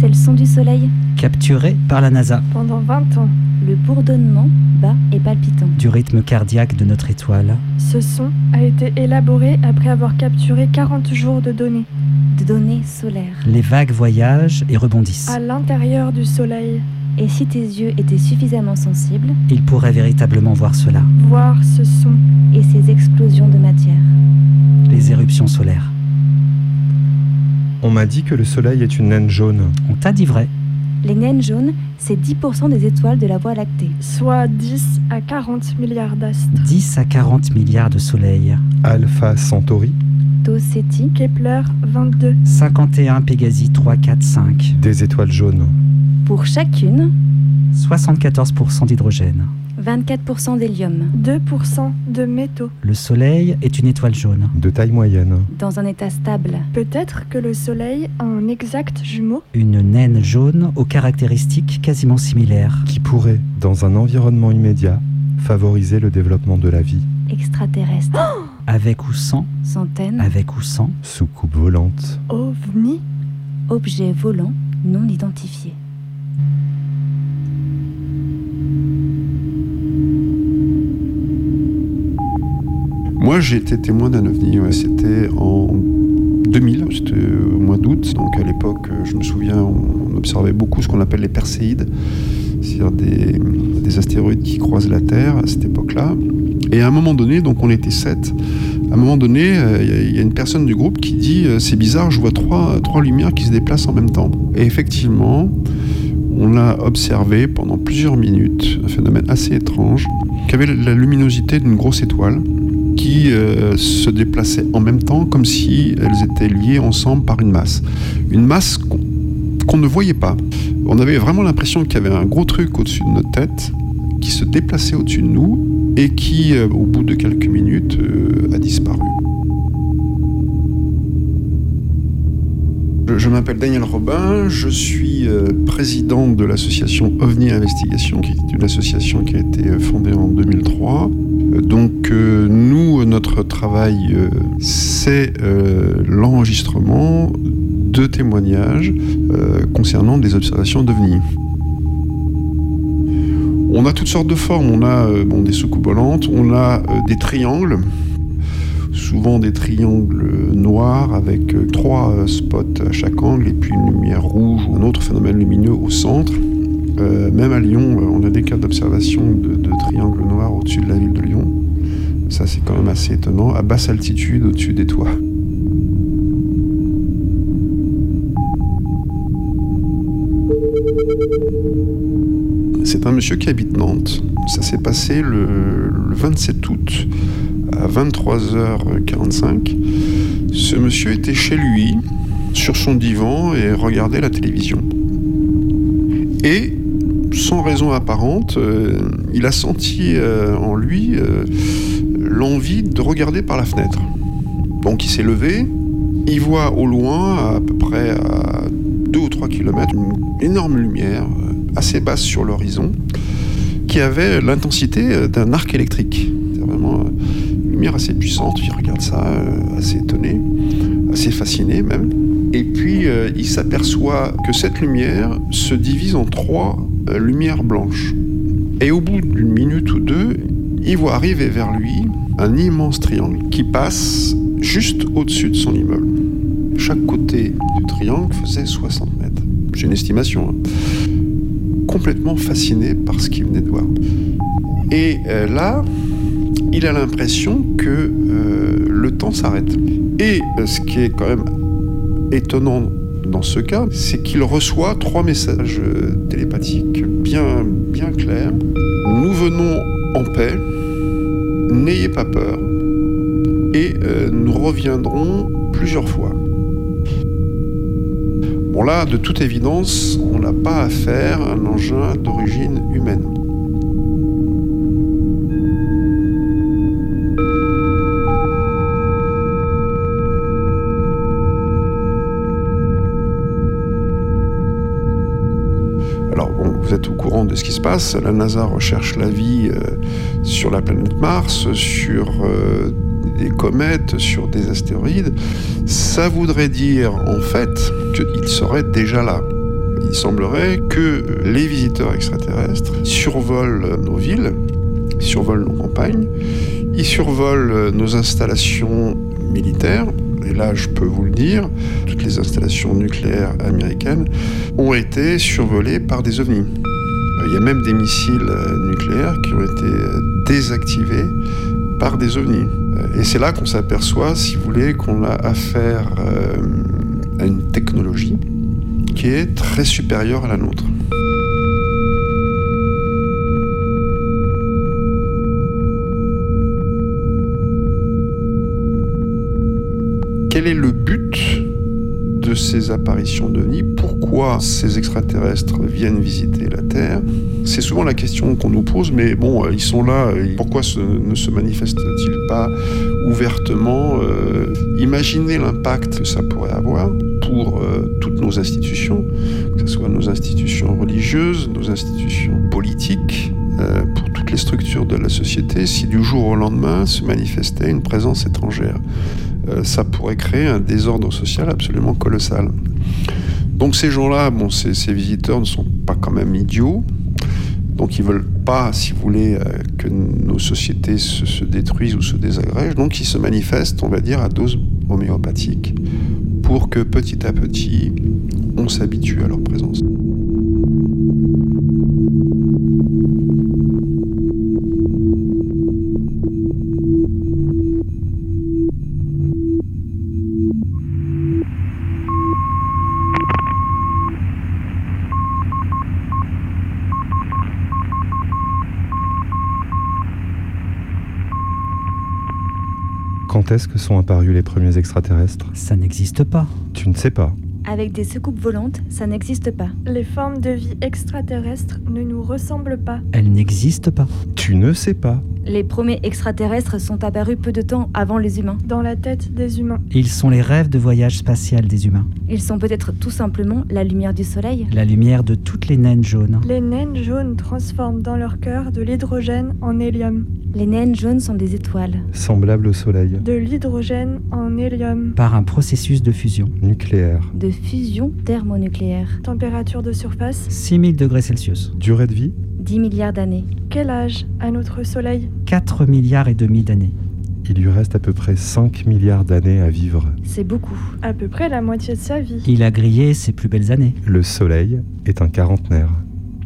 C'est le son du soleil. Capturé par la NASA Pendant 20 ans, Le bourdonnement bas et palpitant. du rythme cardiaque de notre étoile. ce son a été élaboré après avoir capturé 40 jours de données De données solaires. Les vagues voyagent et rebondissent. à l'intérieur du Soleil. Et si tes yeux étaient suffisamment sensibles, Il pourrait véritablement voir cela, Voir ce son. et ces explosions de matière. les éruptions solaires. On m'a dit que le soleil est une naine jaune. On t'a dit vrai. Les naines jaunes, c'est 10% des étoiles de la Voie lactée. Soit 10 à 40 milliards d'astres. 10 à 40 milliards de soleils. Alpha Centauri, Tau Ceti, Kepler 22. 51 Pégasi 3, 4, 5. des étoiles jaunes. pour chacune, 74% d'hydrogène. 24% d'hélium. 2% de métaux. Le Soleil est une étoile jaune. De taille moyenne. Dans un état stable. Peut-être que le Soleil a un exact jumeau. Une naine jaune aux caractéristiques quasiment similaires. Qui pourrait, dans un environnement immédiat, favoriser le développement de la vie. Extraterrestre. Avec ou sans Centaines. Avec ou sans Soucoupe volante. OVNI. Objet volant non identifié. Moi, j'ai été témoin d'un ovni. C'était en 2000, c'était au mois d'août. Donc à l'époque, euh, je me souviens, on observait beaucoup ce qu'on appelle les perséides, c'est-à-dire des, des astéroïdes qui croisent la Terre à cette époque-là. Et à un moment donné, donc on était sept. À un moment donné, euh, il y a- il y, a une personne du groupe qui dit euh, c'est bizarre, je vois trois, trois lumières qui se déplacent en même temps. Et effectivement, on a observé pendant plusieurs minutes un phénomène assez étrange qui avait la luminosité d'une grosse étoile euh, se déplaçaient en même temps comme si elles étaient liées ensemble par une masse. Une masse qu'on qu'on ne voyait pas. On avait vraiment l'impression qu'il y avait un gros truc au-dessus de notre tête qui se déplaçait au-dessus de nous et qui, euh, au bout de quelques minutes, euh, a disparu. Je- m'appelle Daniel Robin, je suis euh, président de l'association OVNI Investigation, qui est une association qui a été euh, fondée en 2003. Euh, Donc nous, notre travail, c'est l'enregistrement de témoignages concernant des observations d'OVNI. On a toutes sortes de formes. On a des soucoupes volantes, on a des triangles, souvent des triangles noirs avec euh, trois euh, spots à chaque angle et puis une lumière rouge ou un autre phénomène lumineux au centre. Euh, même à Lyon, on a des cas d'observation de, triangles noirs au-dessus de la ville de Lyon. Ça, c'est quand même assez étonnant, à basse altitude, au-dessus des toits. C'est un monsieur qui habite Nantes. Ça s'est passé le 27 août à 23h45. Ce monsieur était chez lui, sur son divan, et regardait la télévision. Et, sans raison apparente, euh, il a senti euh, en lui euh, l'envie de regarder par la fenêtre. Donc il s'est levé, il voit au loin, à peu près à 2 ou 3 km, une énorme lumière assez basse sur l'horizon, qui avait l'intensité d'un arc électrique. C'est vraiment euh, une assez puissante. Il regarde ça, euh, assez étonné, assez fasciné même. Et puis euh, il s'aperçoit que cette lumière se divise en trois euh, lumières blanches. Et au bout d'une minute ou deux, il voit arriver vers lui un immense triangle qui passe juste au-dessus de son immeuble. Chaque côté du triangle faisait 60 mètres. C'est une estimation. hein. Complètement fasciné par ce qu'il venait de voir. Et là, il a l'impression que euh, le temps s'arrête. Et euh, ce qui est quand même étonnant dans ce cas, c'est qu'il reçoit trois messages euh, télépathiques bien, bien clairs. Nous venons en paix, n'ayez pas peur, et nous reviendrons plusieurs fois. Bon là, de toute évidence, on n'a pas affaire à un engin d'origine humaine. De ce qui se passe. La NASA recherche la vie euh, sur la planète Mars, sur euh, des comètes, sur des astéroïdes. Ça voudrait dire en fait qu'ils seraient déjà là. Il semblerait que les visiteurs extraterrestres survolent nos villes, survolent nos campagnes, ils survolent nos installations militaires. Et là, je peux vous le dire, toutes les installations nucléaires américaines ont été survolées par des ovnis. Il y a même des missiles euh, nucléaires qui ont été euh, désactivés par des ovnis. Euh, Et c'est là qu'on s'aperçoit, si vous voulez, qu'on a affaire à une technologie qui est très supérieure à la nôtre. Quel est le but ces apparitions d'OVNI, pourquoi ces extraterrestres viennent visiter la Terre? C'est souvent la question qu'on nous pose, mais bon, euh, ils sont là, euh, pourquoi ne se manifestent-ils pas ouvertement Euh, Imaginez l'impact que ça pourrait avoir pour toutes nos institutions, que ce soit nos institutions religieuses, nos institutions politiques, pour toutes les structures de la société, si du jour au lendemain se manifestait une présence étrangère. Euh, ça pourrait créer un désordre social absolument colossal. Donc ces gens-là, bon, ces, ces visiteurs ne sont pas quand même idiots. Donc ils veulent pas, si vous voulez, euh, que nos sociétés se, se détruisent ou se désagrègent. Donc ils se manifestent, on va dire, à dose homéopathique pour que petit à petit, on s'habitue à leur présence. Quand est-ce que sont apparus les premiers extraterrestres Ça n'existe pas. Tu ne sais pas. Avec des soucoupes volantes, ça n'existe pas. Les formes de vie extraterrestres ne nous ressemblent pas. Elle n'existe pas. Tu ne sais pas. Les premiers extraterrestres sont apparus peu de temps avant les humains. Dans la tête des humains. Ils sont les rêves de voyage spatial des humains. Ils sont peut-être tout simplement la lumière du soleil. La lumière de toutes les naines jaunes. Les naines jaunes transforment dans leur cœur de l'hydrogène en hélium. Les naines jaunes sont des étoiles. Semblable au Soleil. De l'hydrogène en hélium. Par un processus de fusion. Nucléaire. De fusion thermonucléaire. Température de surface. 6000 degrés Celsius. Durée de vie 10 milliards d'années. Quel âge a notre Soleil? 4 milliards et demi d'années. Il lui reste à peu près 5 milliards d'années à vivre. C'est beaucoup. À peu près la moitié de sa vie. Il a grillé ses plus belles années. Le Soleil est un quarantenaire.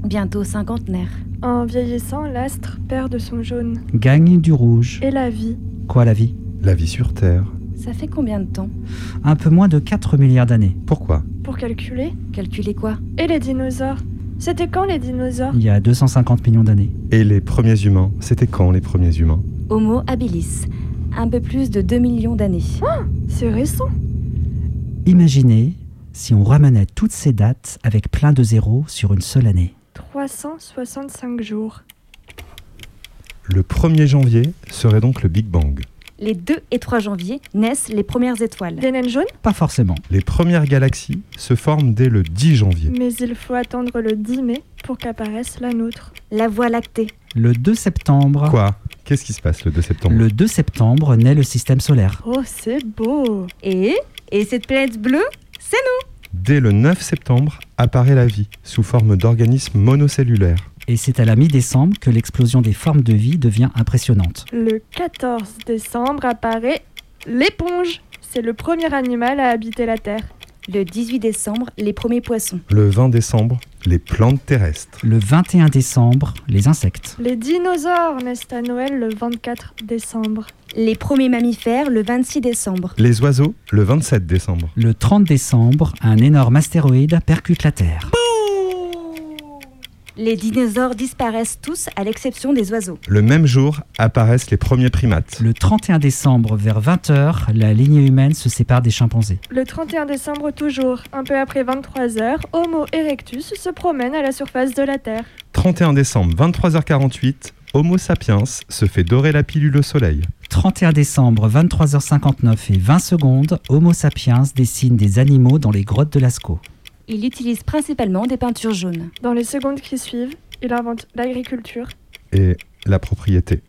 Bientôt cinquantenaire. En vieillissant, l'astre perd de son jaune. Gagne du rouge. Et la vie Quoi la vie? La vie sur Terre. Ça fait combien de temps? Un peu moins de 4 milliards d'années. Pourquoi? Pour calculer Calculer quoi? Et les dinosaures C'était quand les dinosaures? Il y a 250 millions d'années. Et les premiers humains C'était quand les premiers humains? Homo habilis. Un peu plus de 2 millions d'années. Oh, c'est récent. Imaginez si on ramenait toutes ces dates avec plein de zéros sur une seule année. 365 jours. Le 1er janvier serait donc le Big Bang. Les 2 et 3 janvier naissent les premières étoiles. Des naines jaunes? Pas forcément. Les premières galaxies se forment dès le 10 janvier. Mais il faut attendre le 10 mai pour qu'apparaisse la nôtre. La Voie lactée. Le 2 septembre. Quoi? Qu'est-ce qui se passe le 2 septembre? Le 2 septembre naît le système solaire. Oh, c'est beau Et Et cette planète bleue, c'est nous Dès le 9 septembre apparaît la vie, sous forme d'organismes monocellulaires. Et c'est à la mi-décembre que l'explosion des formes de vie devient impressionnante. Le 14 décembre apparaît l'éponge. C'est le premier animal à habiter la Terre. Le 18 décembre, les premiers poissons. Le 20 décembre, les plantes terrestres. Le 21 décembre, les insectes. Les dinosaures naissent à Noël le 24 décembre. Les premiers mammifères, le 26 décembre. Les oiseaux, le 27 décembre. Le 30 décembre, un énorme astéroïde percute la Terre. Les dinosaures disparaissent tous à l'exception des oiseaux. Le même jour apparaissent les premiers primates. Le 31 décembre, vers 20h, la lignée humaine se sépare des chimpanzés. Le 31 décembre toujours, un peu après 23 heures, Homo erectus se promène à la surface de la Terre. 31 décembre, 23h48, Homo sapiens se fait dorer la pilule au soleil. 31 décembre, 23h59 et 20 secondes, Homo sapiens dessine des animaux dans les grottes de Lascaux. Il utilise principalement des peintures jaunes. Dans les secondes qui suivent, il invente l'agriculture. Et la propriété.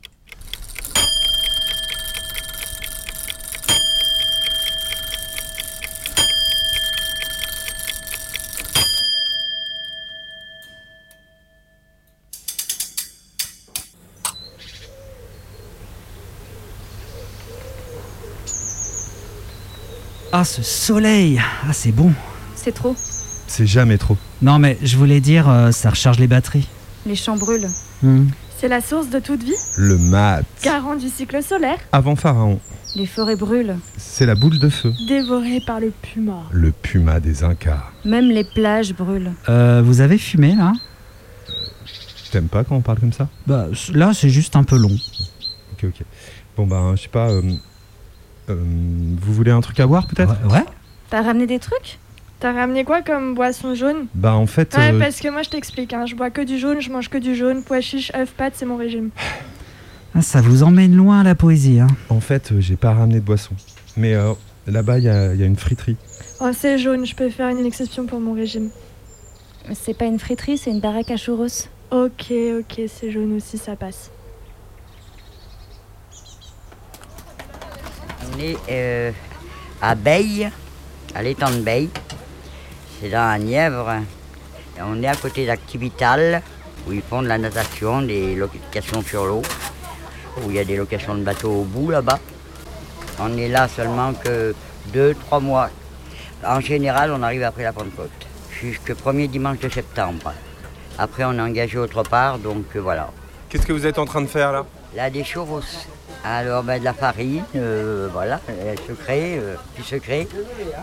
Ah, ce soleil Ah, c'est bon C'est trop. C'est jamais trop. Non, mais je voulais dire, euh, ça recharge les batteries. Les champs brûlent. Hmm. C'est la source de toute vie, Le mat. garant du cycle solaire, Avant Pharaon, Les forêts brûlent. c'est la boule de feu. dévoré par le puma. Le puma des Incas. Même les plages brûlent. Euh, vous avez fumé, là? T'aimes pas quand on parle comme ça? Bah, là, c'est juste un peu long. Ok, ok. Bon, ben, je sais pas. euh, euh, vous voulez un truc à boire peut-être? Ouais, ouais. T'as ramené des trucs? T'as ramené quoi comme boisson jaune? Bah en fait, Ouais, euh, parce que moi je t'explique, hein, je bois que du jaune, je mange que du jaune, pois chiche, œufs, pâtes, c'est mon régime. Ah, ça vous emmène loin la poésie. Hein. en fait, euh, j'ai pas ramené de boisson. Mais euh, là-bas, il y, a il y a une friterie. Oh, c'est jaune, je peux faire une exception pour mon régime. C'est pas une friterie, c'est une baraque à churros. Ok, ok, c'est jaune aussi, ça passe. On est euh, à Beille, à l'étang de Beille. C'est dans la Nièvre. Et on est à côté d'Activital, où ils font de la natation, des locations sur l'eau, où il y a des locations de bateaux au bout là-bas. On est là seulement que deux, trois mois. En général, on arrive après la Pentecôte, jusqu'au premier dimanche de septembre. Après, on est engagé autre part, donc euh, voilà. Qu'est-ce que vous êtes en train de faire là? Là, des churros. Alors, ben, de la farine, euh, voilà, elle se crée, euh,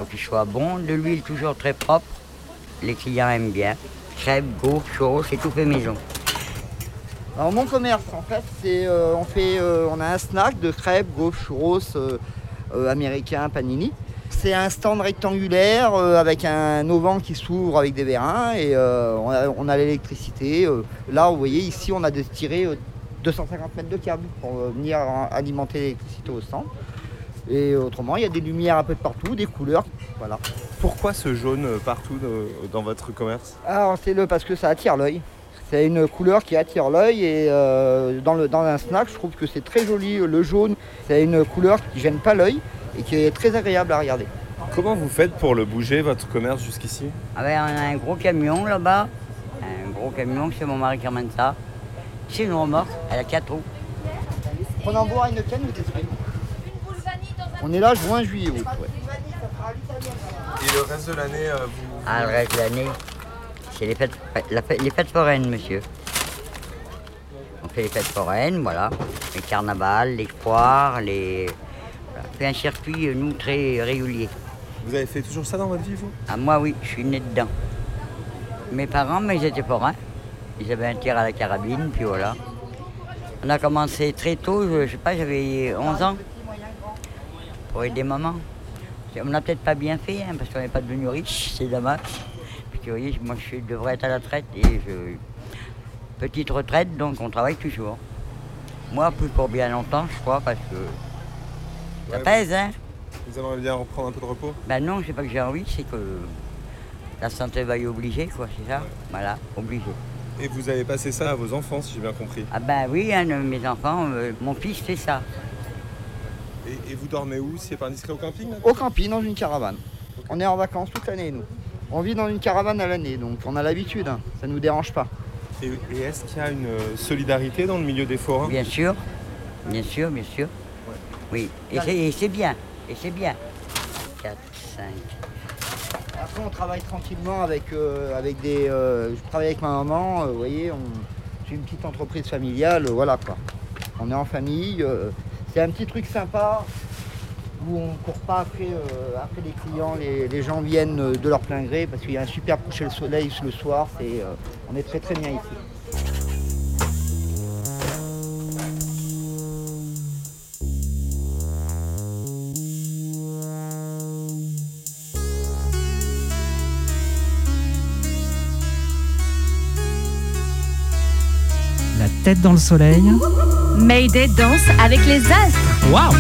qu'il soit bon, de l'huile toujours très propre. Les clients aiment bien. Crêpes, gaufres, churros, c'est tout fait maison. Alors mon commerce en fait c'est euh, on fait euh, on a un snack de crêpes, gaufres, churros américains, panini. C'est un stand rectangulaire avec un auvent qui s'ouvre avec des vérins et on a, a l'électricité. là vous voyez ici on a tiré 250 mètres de câble pour euh, venir alimenter l'électricité au stand. Et autrement il y a des lumières un peu de partout, des couleurs, voilà. Pourquoi ce jaune euh, partout euh, dans votre commerce? Alors c'est le parce que ça attire l'œil. C'est une couleur qui attire l'œil et euh, dans, le, dans un snack je trouve que c'est très joli. Le jaune c'est une couleur qui gêne pas l'œil et qui est très agréable à regarder. Comment vous faites pour le bouger, votre commerce jusqu'ici? Ah ben, on a un gros camion là-bas, un gros camion, c'est mon mari qui emmène ça. C'est une remorque, elle a quatre roues. On en boit une canne ou t'esprit On est là juin, juillet, août. ouais. Et le reste de l'année, euh, vous... Ah, le reste de l'année, c'est les fêtes, la fête- les fêtes foraines, monsieur. On fait les fêtes foraines, voilà. Les carnavals, les foires, les. Voilà. On fait un circuit, euh, nous, très régulier. Vous avez fait toujours ça dans votre vie, vous? Ah, moi, oui, je suis né dedans. Mes parents, mais ils étaient forains. Ils avaient un tir à la carabine, puis voilà. On a commencé très tôt, je, je sais pas, j'avais 11 ans, pour aider maman. On n'a peut-être pas bien fait, hein, parce qu'on n'est pas devenu riche, c'est dommage. Puis vous voyez, moi je devrais être à la retraite et je. Petite retraite, donc on travaille toujours. Moi, plus pour bien longtemps, je crois, parce que. Ça Ouais, pèse, hein Vous aimeriez bien reprendre un peu de repos? Ben non, c'est pas que j'ai envie, c'est que la santé va y obliger, quoi, c'est ça? Voilà, obligé. Et vous avez passé ça à vos enfants, si j'ai bien compris. Ah ben oui, un de mes enfants, euh, mon fils fait ça. Et, et vous dormez où Si c'est pas indiscret au camping là Au camping, dans une caravane. On est en vacances toute l'année, nous. On vit dans une caravane à l'année, donc on a l'habitude, hein. ça nous dérange pas. Et, et est-ce qu'il y a une euh, solidarité dans le milieu des forains Bien sûr, bien sûr, bien sûr. Oui, et c'est- et c'est bien, et c'est bien. 4, 5. On travaille tranquillement avec, euh, des. euh, je travaille avec ma maman, euh, vous voyez, une petite entreprise familiale, voilà quoi. On est en famille, c'est un petit truc sympa où on court pas après, les clients, les, gens viennent de leur plein gré parce qu'il y a un super coucher de soleil le soir, on est très très bien ici. Tête dans le soleil. Mayday danse avec les astres. Waouh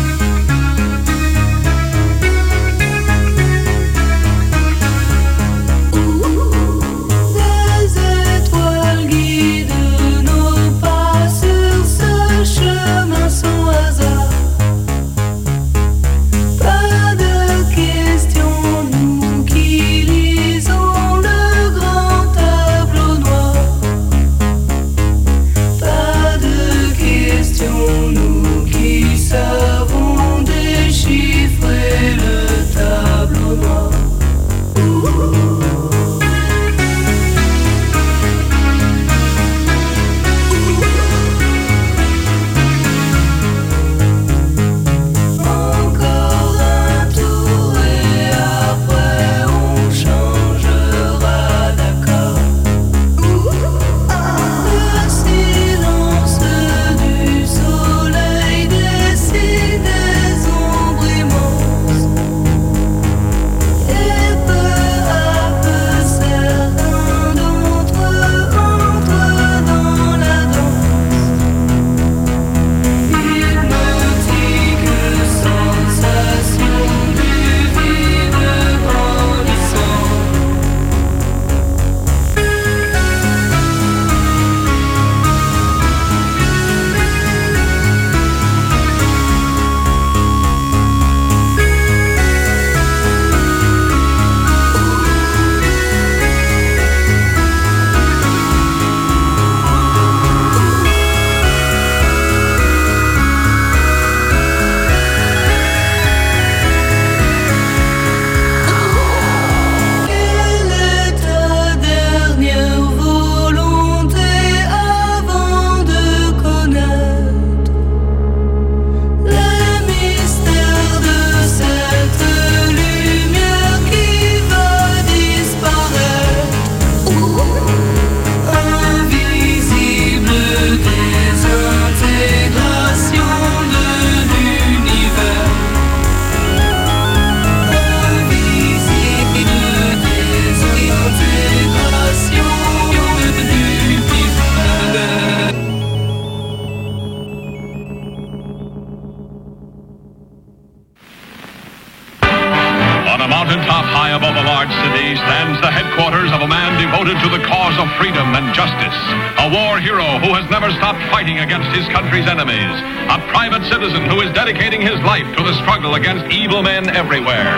fighting against his country's enemies. A private citizen who is dedicating his life to the struggle against evil men everywhere.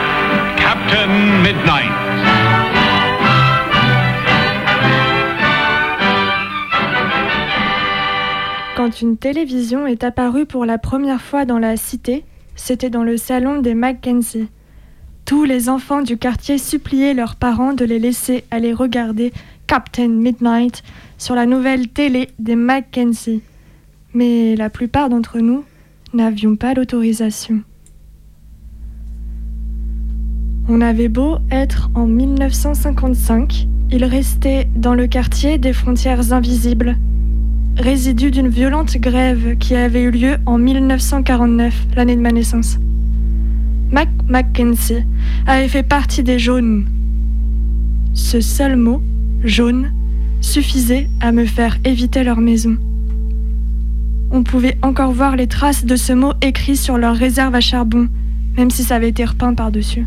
Captain Midnight. Quand une télévision est apparue pour la première fois dans la cité, c'était dans le salon des Mackenzie. Tous les enfants du quartier suppliaient leurs parents de les laisser aller regarder Captain Midnight sur la nouvelle télé des Mackenzie. Mais la plupart d'entre nous n'avions pas l'autorisation. On avait beau être en 1955, il restait dans le quartier des frontières invisibles, résidu d'une violente grève qui avait eu lieu en 1949, l'année de ma naissance. Mac Mackenzie avait fait partie des jaunes. Ce seul mot, jaune, suffisait à me faire éviter leur maison. On pouvait encore voir les traces de ce mot écrit sur leur réserve à charbon, même si ça avait été repeint par-dessus.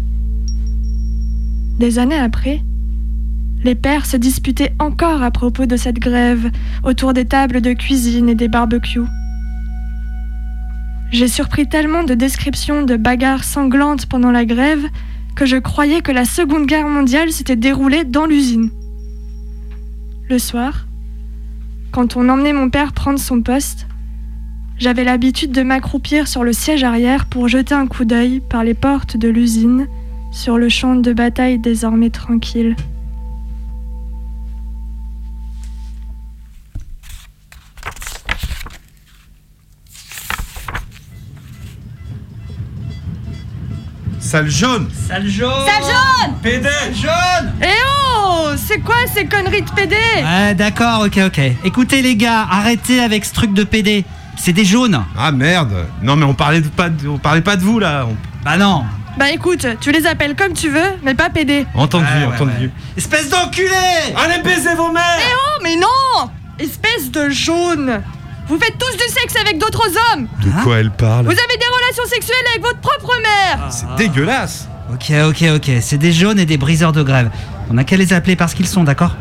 Des années après, les pères se disputaient encore à propos de cette grève autour des tables de cuisine et des barbecues. J'ai surpris tellement de descriptions de bagarres sanglantes pendant la grève que je croyais que la Seconde Guerre mondiale s'était déroulée dans l'usine. Le soir, quand on emmenait mon père prendre son poste, j'avais l'habitude de m'accroupir sur le siège arrière pour jeter un coup d'œil par les portes de l'usine sur le champ de bataille désormais tranquille. Sale jaune. Sale jaune. Sale jaune. PD Jaune. Eh oh C'est quoi ces conneries de PD Ouais, d'accord, ok, ok. Écoutez les gars, arrêtez avec ce truc de PD. C'est des jaunes. Ah merde. Non mais on parlait, de pas, de- on parlait pas de vous là. On- Bah non. Bah écoute, tu les appelles comme tu veux, mais pas PD. Entendu, Ouais, ouais, entendu. Espèce d'enculé! Allez baiser vos mères Eh oh, mais non! Espèce de jaune Vous faites tous du sexe avec d'autres hommes De quoi elle parle Vous avez des relations sexuelles avec votre propre mère C'est dégueulasse Ok, ok, ok. C'est des jaunes et des briseurs de grève. On a qu'à les appeler parce qu'ils sont, d'accord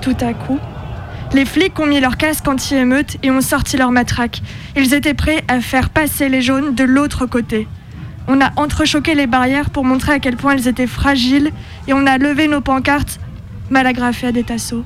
Tout à coup, les flics ont mis leur casque anti-émeute et ont sorti leur matraque. Ils étaient prêts à faire passer les jaunes de l'autre côté. On a entrechoqué les barrières pour montrer à quel point elles étaient fragiles et on a levé nos pancartes mal agrafées à des tasseaux.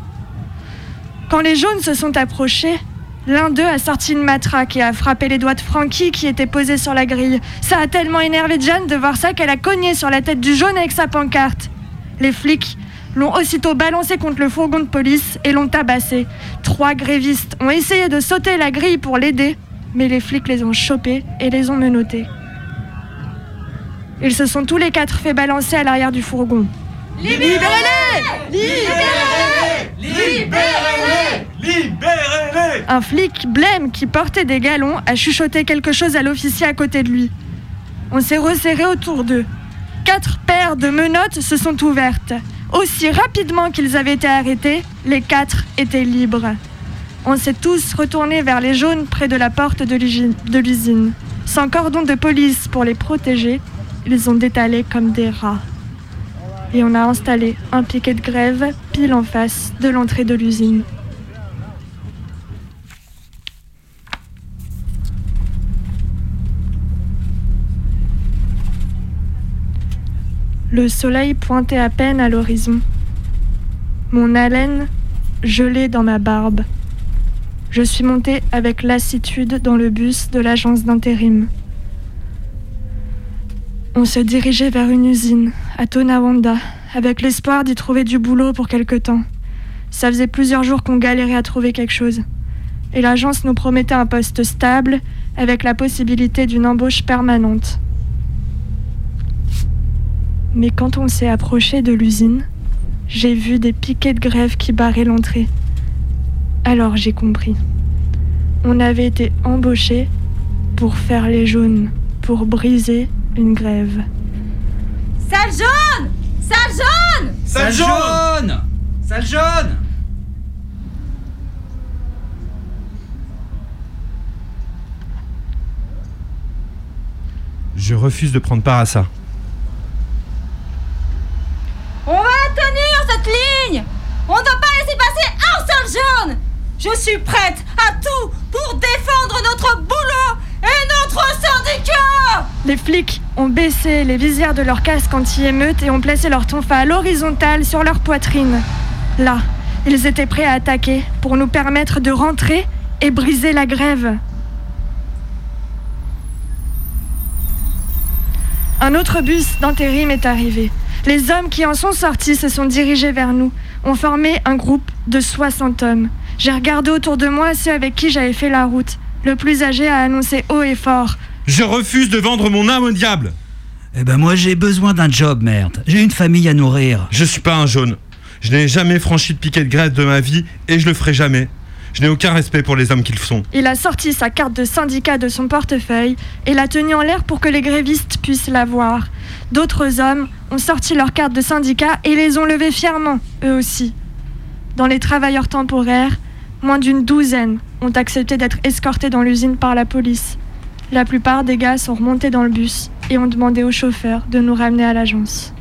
Quand les jaunes se sont approchés, l'un d'eux a sorti une matraque et a frappé les doigts de Frankie qui était posé sur la grille. Ça a tellement énervé Jeanne de voir ça qu'elle a cogné sur la tête du jaune avec sa pancarte. Les flics l'ont aussitôt balancé contre le fourgon de police et l'ont tabassé. Trois grévistes ont essayé de sauter la grille pour l'aider, mais les flics les ont chopés et les ont menottés. Ils se sont tous les quatre fait balancer à l'arrière du fourgon. Libérez-les Libérez-les Libérez-les Un flic blême qui portait des galons a chuchoté quelque chose à l'officier à côté de lui. On s'est resserré autour d'eux. Quatre paires de menottes se sont ouvertes. Aussi rapidement qu'ils avaient été arrêtés, les quatre étaient libres. On s'est tous retournés vers les jaunes près de la porte de l'usine- de l'usine. Sans cordon de police pour les protéger, ils ont détalé comme des rats. Et on a installé un piquet de grève pile en face de l'entrée de l'usine. Le soleil pointait à peine à l'horizon. Mon haleine gelait dans ma barbe. Je suis montée avec lassitude dans le bus de l'agence d'intérim. On se dirigeait vers une usine, à Tonawanda, avec l'espoir d'y trouver du boulot pour quelque temps. Ça faisait plusieurs jours qu'on galérait à trouver quelque chose. Et l'agence nous promettait un poste stable, avec la possibilité d'une embauche permanente. Mais quand on s'est approché de l'usine, j'ai vu des piquets de grève qui barraient l'entrée. Alors j'ai compris. On avait été embauchés pour faire les jaunes, pour briser une grève. Sale jaune! Sale jaune! Sale jaune. Sale jaune! Je refuse de prendre part à ça. On ne doit pas laisser passer un seul jaune! Je suis prête à tout pour défendre notre boulot et notre syndicat Les flics ont baissé les visières de leurs casques anti-émeute et ont placé leur tonfa à l'horizontale sur leur poitrine. Là, ils étaient prêts à attaquer pour nous permettre de rentrer et briser la grève. Un autre bus d'intérim est arrivé. Les hommes qui en sont sortis se sont dirigés vers nous, ont formé un groupe de 60 hommes. J'ai regardé autour de moi ceux avec qui j'avais fait la route. Le plus âgé a annoncé haut et fort. Je refuse de vendre mon âme au diable Eh ben moi j'ai besoin d'un job, merde. J'ai une famille à nourrir. Je suis pas un jaune. Je n'ai jamais franchi le piquet de grève de ma vie et je le ferai jamais. Je n'ai aucun respect pour les hommes qu'ils sont. Il a sorti sa carte de syndicat de son portefeuille et l'a tenue en l'air pour que les grévistes puissent la voir. D'autres hommes ont sorti leur carte de syndicat et les ont levées fièrement, eux aussi. Dans les travailleurs temporaires, moins d'une douzaine ont accepté d'être escortés dans l'usine par la police. La plupart des gars sont remontés dans le bus et ont demandé au chauffeur de nous ramener à l'agence.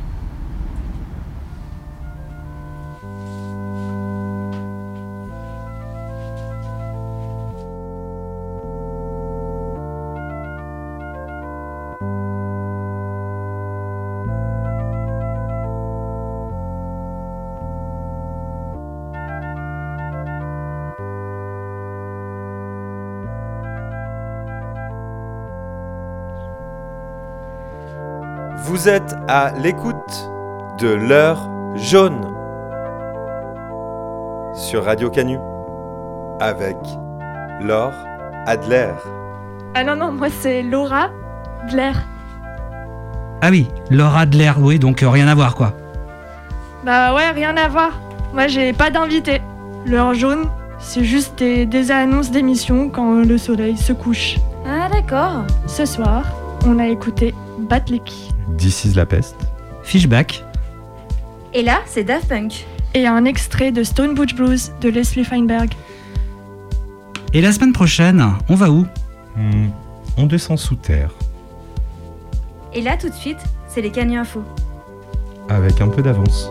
Vous êtes à l'écoute de l'heure jaune sur Radio Canu avec Laure Adler. Ah non, non, moi c'est Laura Blair. Ah oui, Laura l'air, oui, donc euh, rien à voir quoi. Bah ouais, rien à voir. Moi j'ai pas d'invité. L'heure jaune, c'est juste des, des annonces d'émissions quand le soleil se couche. Ah d'accord. Ce soir, on a écouté Batlick. This is la peste. Fishback. Et là, c'est Daft Punk. Et un extrait de Stone Butch Blues de Leslie Feinberg. Et la semaine prochaine, on va où? Hmm, on descend sous terre Et là, tout de suite, c'est les Canu Info. avec un peu d'avance.